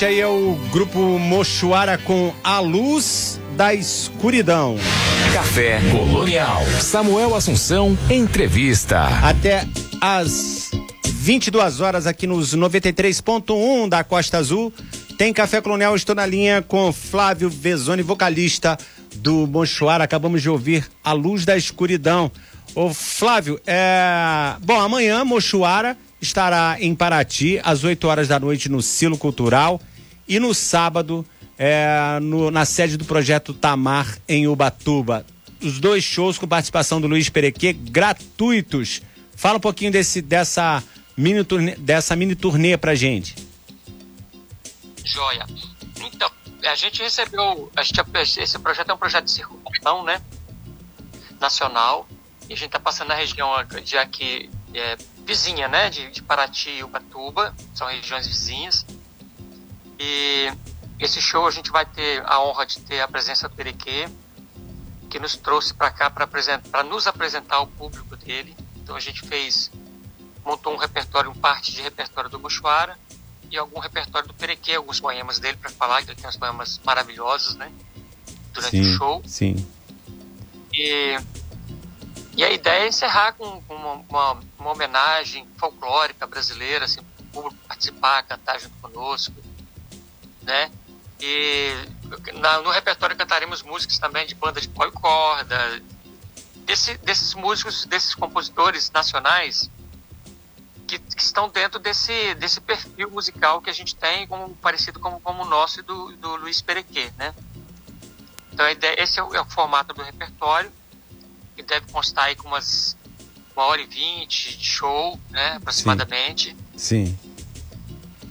Este aí é o grupo Mochuara com A Luz da Escuridão. Café Colonial. Samuel Assunção, entrevista. Até às 22 horas aqui nos 93.1 da Costa Azul. Tem Café Colonial, estou na linha com Flávio Vezoni, vocalista do Mochuara. Acabamos de ouvir A Luz da Escuridão. Ô Flávio, é... bom, amanhã Mochuara estará em Paraty às 8 horas da noite no Silo Cultural e no sábado é, no, na sede do projeto Tamar em Ubatuba. Os dois shows com participação do Luiz Perequê gratuitos. Fala um pouquinho desse, dessa, mini turnê, dessa mini turnê pra gente. Joia. Então, a gente recebeu. A gente, esse projeto é um projeto de circulação, né? Nacional. E a gente está passando na região de aqui, é, vizinha, né? De, de Paraty e Ubatuba. São regiões vizinhas. E esse show a gente vai ter a honra de ter a presença do Perequê, que nos trouxe para cá para nos apresentar ao público dele. Então a gente fez, montou um repertório, um parte de repertório do Mochuara e algum repertório do Perequê, alguns poemas dele para falar, que ele tem uns poemas maravilhosos, né? Durante sim, o show. Sim. E, e a ideia é encerrar com, uma, uma, uma, homenagem folclórica brasileira, assim, o público participar, cantar junto conosco, né? E na, no repertório cantaremos músicas também de banda de pó corda, desse, desses músicos, desses compositores nacionais que, que, estão dentro desse, desse perfil musical que a gente tem, como, parecido com, como o nosso e do, do Luiz Perequê, né? Então a ideia, esse é o, é o, formato do repertório, que deve constar aí com umas uma hora e vinte de show, né, aproximadamente. Sim. Sim.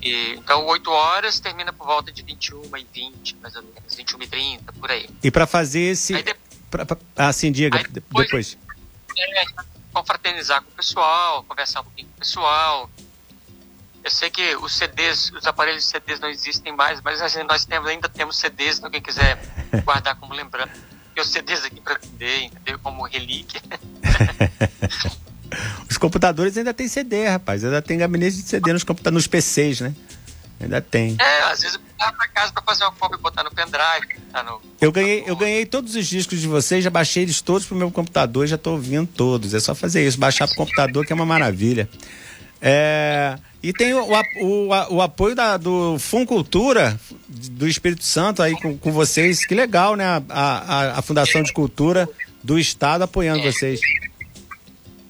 E, então, 8 horas termina por volta de 21 e 20, mais ou menos, 21 e 30, por aí. E para fazer esse. Aí de... pra, pra... Ah, sim, diga. Aí depois. depois. É, confraternizar com o pessoal, conversar um pouquinho com o pessoal. Eu sei que os CDs, os aparelhos de CDs não existem mais, mas nós temos, ainda temos CDs, então quem quiser [laughs] guardar como lembrança. Tem os CDs aqui para vender, entendeu? Como relíquia. [laughs] Os computadores ainda tem CD, rapaz. Ainda tem gabinete de CD nos computadores, nos PCs, né? Ainda tem. É, às vezes eu vou pra casa pra fazer uma cópia e botar no pendrive. Tá no eu, ganhei, eu ganhei todos os discos de vocês, já baixei eles todos pro meu computador já tô ouvindo todos. É só fazer isso, baixar pro computador que é uma maravilha. É, e tem o, o, o, apoio da, do Funcultura do Espírito Santo aí com, com vocês. Que legal, né? A, a, a Fundação de Cultura do Estado apoiando vocês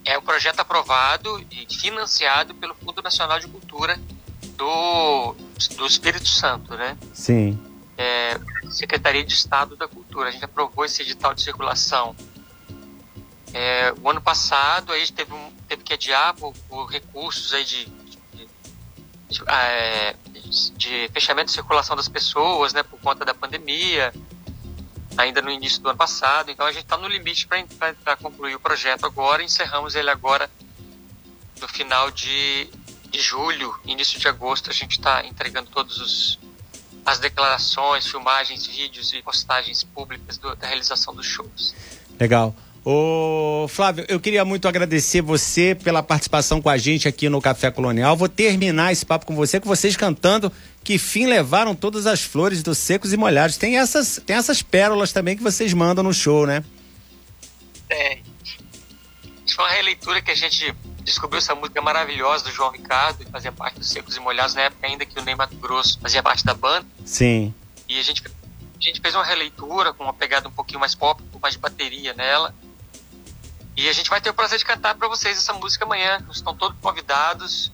é um projeto aprovado e financiado pelo Fundo Nacional de Cultura do, do Espírito Santo, né? Sim. É, Secretaria de Estado da Cultura. A gente aprovou esse edital de circulação. É, o ano passado a gente teve, um, teve que adiar por, por recursos aí de, de, de, é, de, fechamento de circulação das pessoas, né, por conta da pandemia ainda no início do ano passado. Então a gente está no limite para concluir o projeto agora. Encerramos ele agora no final de, de julho, início de agosto. A gente está entregando todos os as declarações, filmagens, vídeos e postagens públicas do, da realização dos shows. Legal. Ô, Flávio, eu queria muito agradecer você pela participação com a gente aqui no Café Colonial. Vou terminar esse papo com você, com vocês cantando que fim levaram todas as flores dos secos e molhados. Tem essas, tem essas pérolas também que vocês mandam no show, né? Tem. Isso foi uma releitura que a gente descobriu essa música maravilhosa do João Ricardo, que fazia parte dos Secos e Molhados, na época ainda que o Ney Mato Grosso fazia parte da banda. Sim. E a gente, a gente fez uma releitura com uma pegada um pouquinho mais pop, com mais de bateria nela. E a gente vai ter o prazer de cantar para vocês essa música amanhã. Estão todos convidados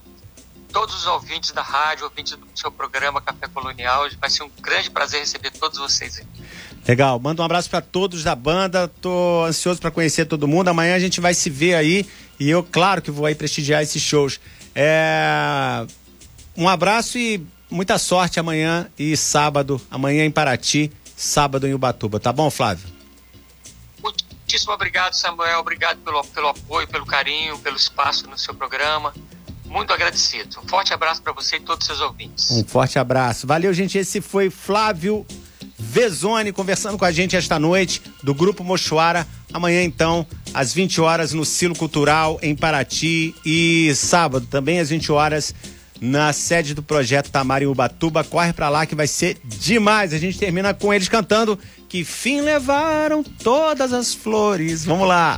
todos os ouvintes da rádio, ouvintes do seu programa Café Colonial. Vai ser um grande prazer receber todos vocês aqui. Legal, manda um abraço para todos da banda. Tô ansioso para conhecer todo mundo. Amanhã a gente vai se ver aí e eu, claro, que vou aí prestigiar esses shows. É... Um abraço e muita sorte amanhã e sábado. Amanhã em Paraty, sábado em Ubatuba. Tá bom, Flávio? Muitíssimo obrigado, Samuel. Obrigado pelo, pelo apoio, pelo carinho, pelo espaço no seu programa muito agradecido. Um forte abraço para você e todos os seus ouvintes. Um forte abraço. Valeu, gente. Esse foi Flávio Vezone conversando com a gente esta noite do Grupo Mochuara. Amanhã, então, às 20 horas no Silo Cultural em Paraty e sábado também às 20 horas na sede do projeto Tamar em Ubatuba. Corre pra lá que vai ser demais. A gente termina com eles cantando Que fim levaram todas as flores. Vamos lá.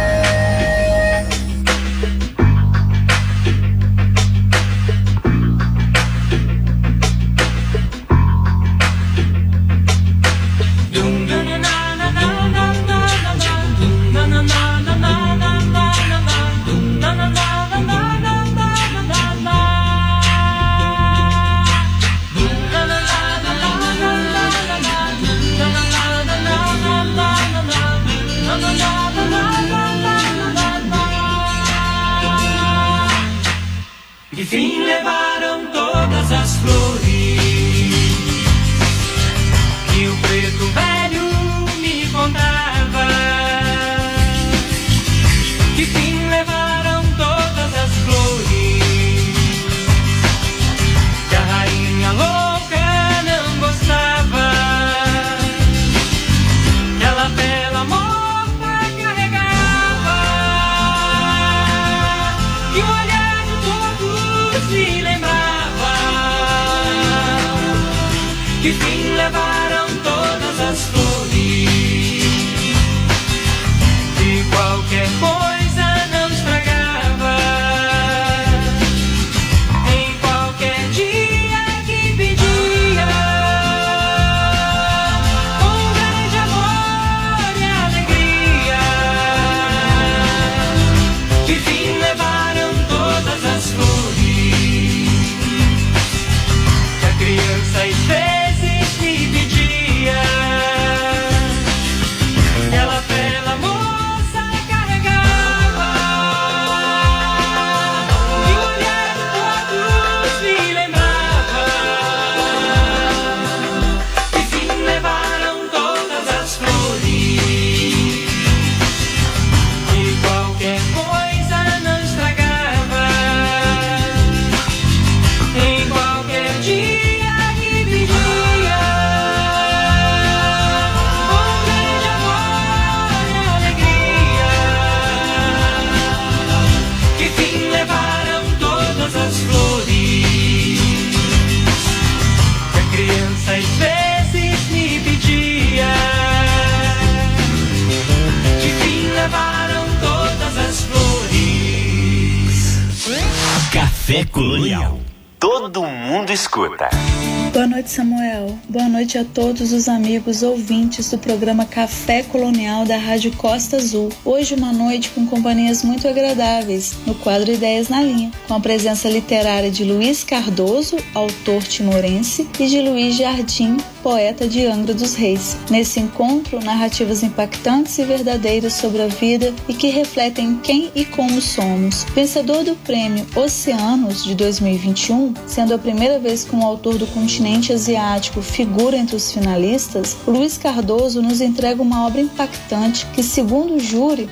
Noite a todos os amigos ouvintes do programa Café Colonial da Rádio Costa Azul. Hoje uma noite com companhias muito agradáveis no quadro Ideias na Linha, com a presença literária de Luiz Cardoso, autor timorense, e de Luiz Jardim, poeta de Angra dos Reis. Nesse encontro, narrativas impactantes e verdadeiras sobre a vida e que refletem quem e como somos. Vencedor do prêmio Oceanos de 2021, sendo a primeira vez que um autor do continente asiático figura entre os finalistas, Luiz Cardoso nos entrega uma obra impactante que, segundo o júri,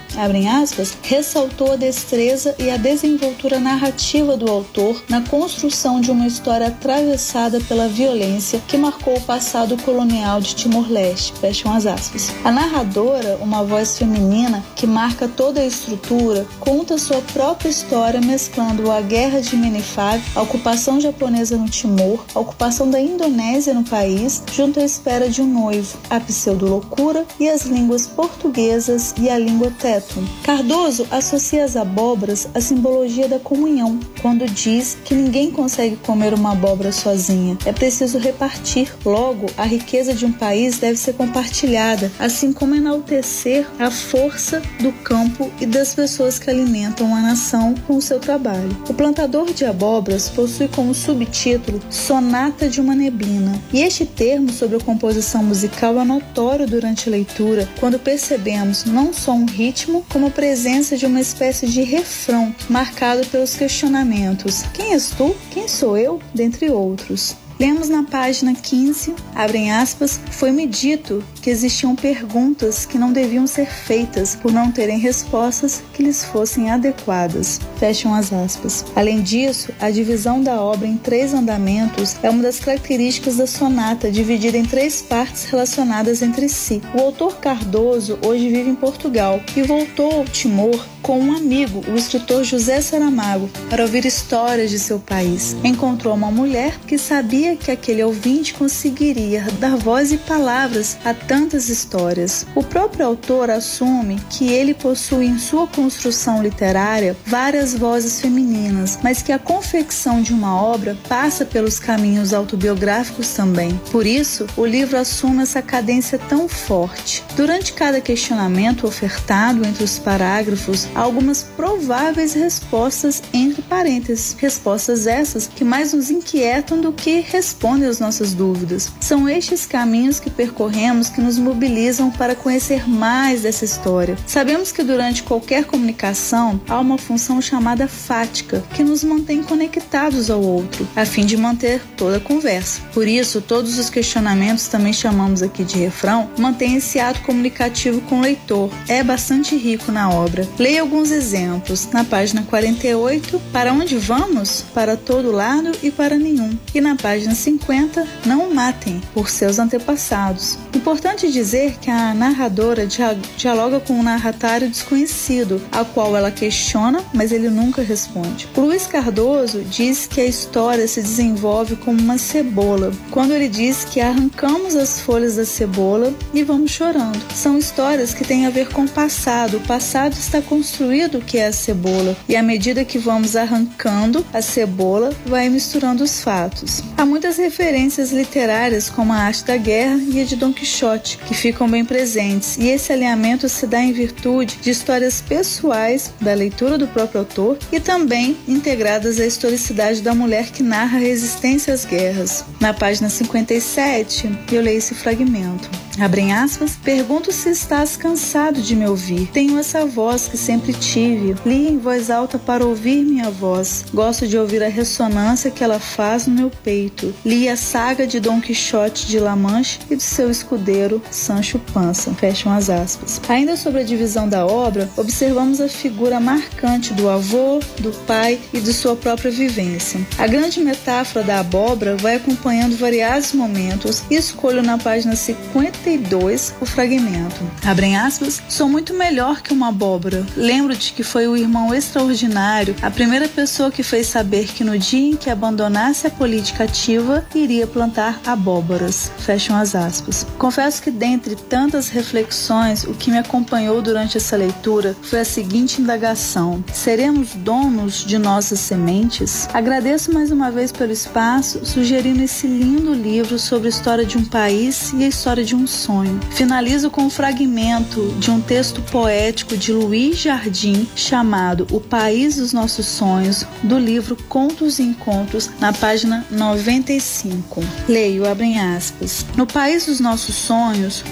aspas, ressaltou a destreza e a desenvoltura narrativa do autor na construção de uma história atravessada pela violência que marcou o passado colonial de Timor-Leste. Fecham as aspas. A narradora, uma voz feminina que marca toda a estrutura, conta sua própria história mesclando a guerra de Menifag, a ocupação japonesa no Timor, a ocupação da Indonésia no país, junto à espera de um noivo, a pseudo-loucura e as línguas portuguesas e a língua tétum. Cardoso associa as abóboras à simbologia da comunhão, quando diz que ninguém consegue comer uma abóbora sozinha. É preciso repartir. Logo, a riqueza de um país deve ser compartilhada, assim como enaltecer a força do campo e das pessoas que alimentam a nação com o seu trabalho. O plantador de abóboras possui como subtítulo Sonata de uma neblina. E este termo sobre a composição musical é notório durante a leitura, quando percebemos não só um ritmo, como a presença de uma espécie de refrão marcado pelos questionamentos: quem és tu? Quem sou eu? dentre outros. Lemos na página 15, abrem aspas, foi-me dito que existiam perguntas que não deviam ser feitas por não terem respostas que lhes fossem adequadas. Fecham as aspas. Além disso, a divisão da obra em três andamentos é uma das características da sonata, dividida em três partes relacionadas entre si. O autor Cardoso hoje vive em Portugal e voltou ao Timor com um amigo, o escritor José Saramago, para ouvir histórias de seu país. Encontrou uma mulher que sabia que aquele ouvinte conseguiria dar voz e palavras a tantas histórias. O próprio autor assume que ele possui em sua construção literária várias vozes femininas, mas que a confecção de uma obra passa pelos caminhos autobiográficos também. Por isso, o livro assume essa cadência tão forte. Durante cada questionamento ofertado entre os parágrafos, algumas prováveis respostas entre parênteses. Respostas essas que mais nos inquietam do que respondem às nossas dúvidas. São estes caminhos que percorremos que nos mobilizam para conhecer mais dessa história. Sabemos que durante qualquer comunicação há uma função chamada fática, que nos mantém conectados ao outro, a fim de manter toda a conversa. Por isso, todos os questionamentos, também chamamos aqui de refrão, mantêm esse ato comunicativo com o leitor. É bastante rico na obra. Leia alguns exemplos. Na página 48, para onde vamos? Para todo lado e para nenhum. E na página 50, não matem por seus antepassados. Importante dizer que a narradora dialoga com um narratário desconhecido, a qual ela questiona, mas ele nunca responde. Luiz Cardoso diz que a história se desenvolve como uma cebola, quando ele diz que arrancamos as folhas da cebola e vamos chorando. São histórias que têm a ver com o passado. O passado está construído que é a cebola, e à medida que vamos arrancando a cebola, vai misturando os fatos. Há muitas referências literárias, como a arte da guerra e a de Don Quixote, que ficam bem presentes, e esse alinhamento se dá em virtude de histórias pessoais da leitura do próprio autor e também integradas à historicidade da mulher que narra a resistência às guerras. Na página 57, eu leio esse fragmento. Abrem aspas, pergunto se estás cansado de me ouvir. Tenho essa voz que sempre tive. Li em voz alta para ouvir minha voz. Gosto de ouvir a ressonância que ela faz no meu peito. Li a saga de Dom Quixote de La Manche e de seu escudeiro Sancho Panza. Fecham as aspas. Ainda sobre a divisão da obra, observamos a figura marcante do avô, do pai e de sua própria vivência. A grande metáfora da abóbora vai acompanhando variados momentos e escolho na página 50 42 o fragmento. Abrem aspas, sou muito melhor que uma abóbora. Lembro-te que foi o irmão extraordinário, a primeira pessoa que fez saber que no dia em que abandonasse a política ativa, iria plantar abóboras. Fecham as aspas. Confesso que dentre tantas reflexões, o que me acompanhou durante essa leitura foi a seguinte indagação: seremos donos de nossas sementes? Agradeço mais uma vez pelo espaço, sugerindo esse lindo livro sobre a história de um país e a história de um sonho. Finalizo com um fragmento de um texto poético de Luiz Jardim chamado O País dos Nossos Sonhos, do livro Contos e Encontros, na página 95. Leio, abrem aspas. No país dos nossos sonhos,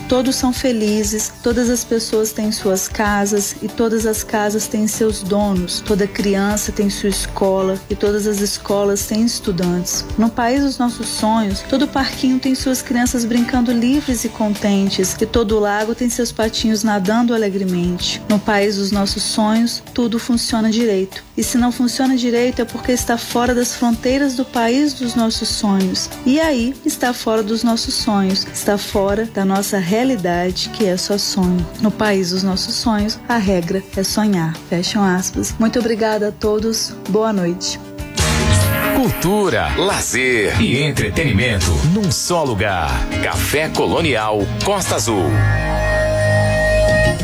todos são felizes, todas as pessoas têm suas casas e todas as casas têm seus donos. Toda criança tem sua escola e todas as escolas têm estudantes. No país dos nossos sonhos, todo parquinho tem suas crianças brincando livres e contentes e todo lago tem seus patinhos nadando alegremente. No país dos nossos sonhos, tudo funciona direito. E se não funciona direito é porque está fora das fronteiras do país dos nossos sonhos. E aí está fora dos nossos sonhos, está fora da nossa realidade, que é só sonho. No país dos nossos sonhos, a regra é sonhar. Fecham aspas. Muito obrigada a todos. Boa noite. Cultura, lazer e entretenimento num só lugar. Café Colonial Costa Azul.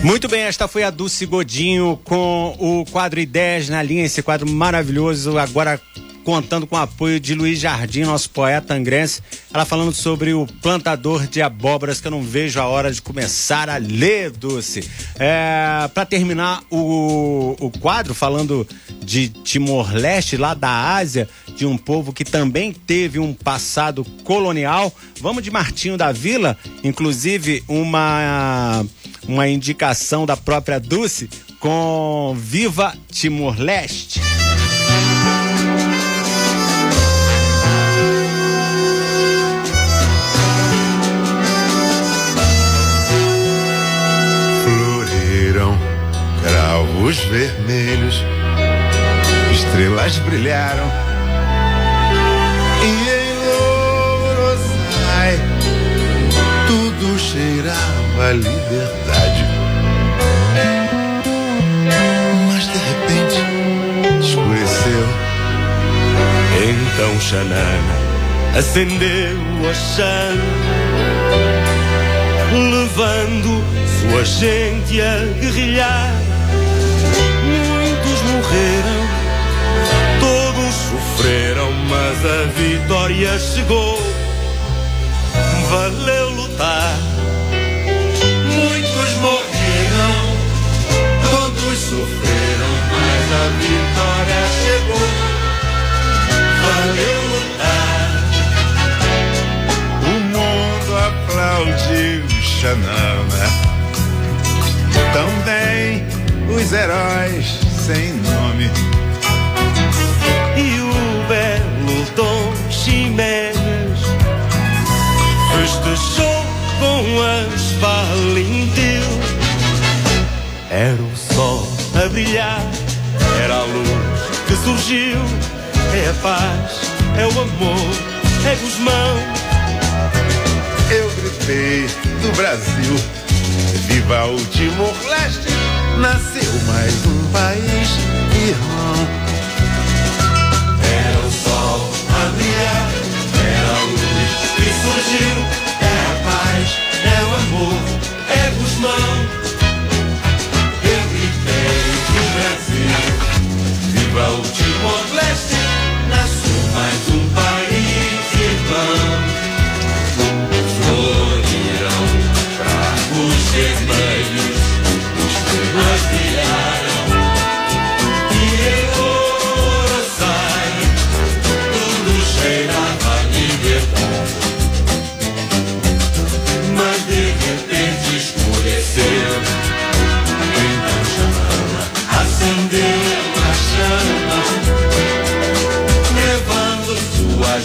Muito bem, esta foi a Dulce Godinho com o quadro Ideias na linha, esse quadro maravilhoso, agora contando com o apoio de Luiz Jardim, nosso poeta angrense. Ela falando sobre o plantador de abóboras, que eu não vejo a hora de começar a ler, Dulce. É, Para terminar o, o quadro, falando de Timor-Leste, lá da Ásia, de um povo que também teve um passado colonial. Vamos de Martinho da Vila, inclusive uma, uma indicação da própria Dulce com Viva Timor-Leste. Cravos vermelhos, estrelas brilharam. E em Lourosai, tudo cheirava liberdade. Mas de repente, escureceu. Então Xanana acendeu a chama, levando sua gente a guerrilhar. Mas a vitória chegou. Valeu lutar. Muitos morreram, todos sofreram, mas a vitória chegou. Valeu lutar. O mundo aplaudiu Xanana. Também os heróis sem nome. Festejou com as Valentil. Era o sol a brilhar, era a luz que surgiu. É a paz, é o amor, é Guzmão. Eu gritei do Brasil, viva o Timor-Leste, nasceu mais um país irmão. Surgiu. É a paz, é o amor, é Guzmão.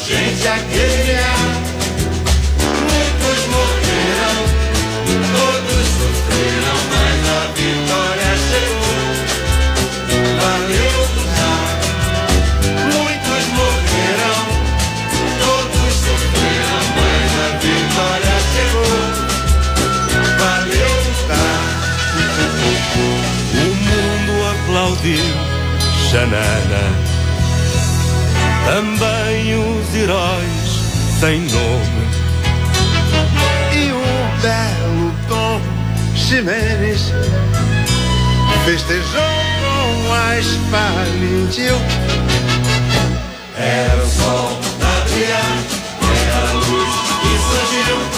Gente a guerrear. Muitos morreram, todos sofreram, mas a vitória chegou. Valeu lutar. Muitos morreram, todos sofreram, mas a vitória chegou. Valeu lutar. O mundo aplaudiu Xanana. Também heróis sem nome. E o belo Dom Ximenes festejou com as Valentil. Era o sol a brilhar, era a luz que surgiu.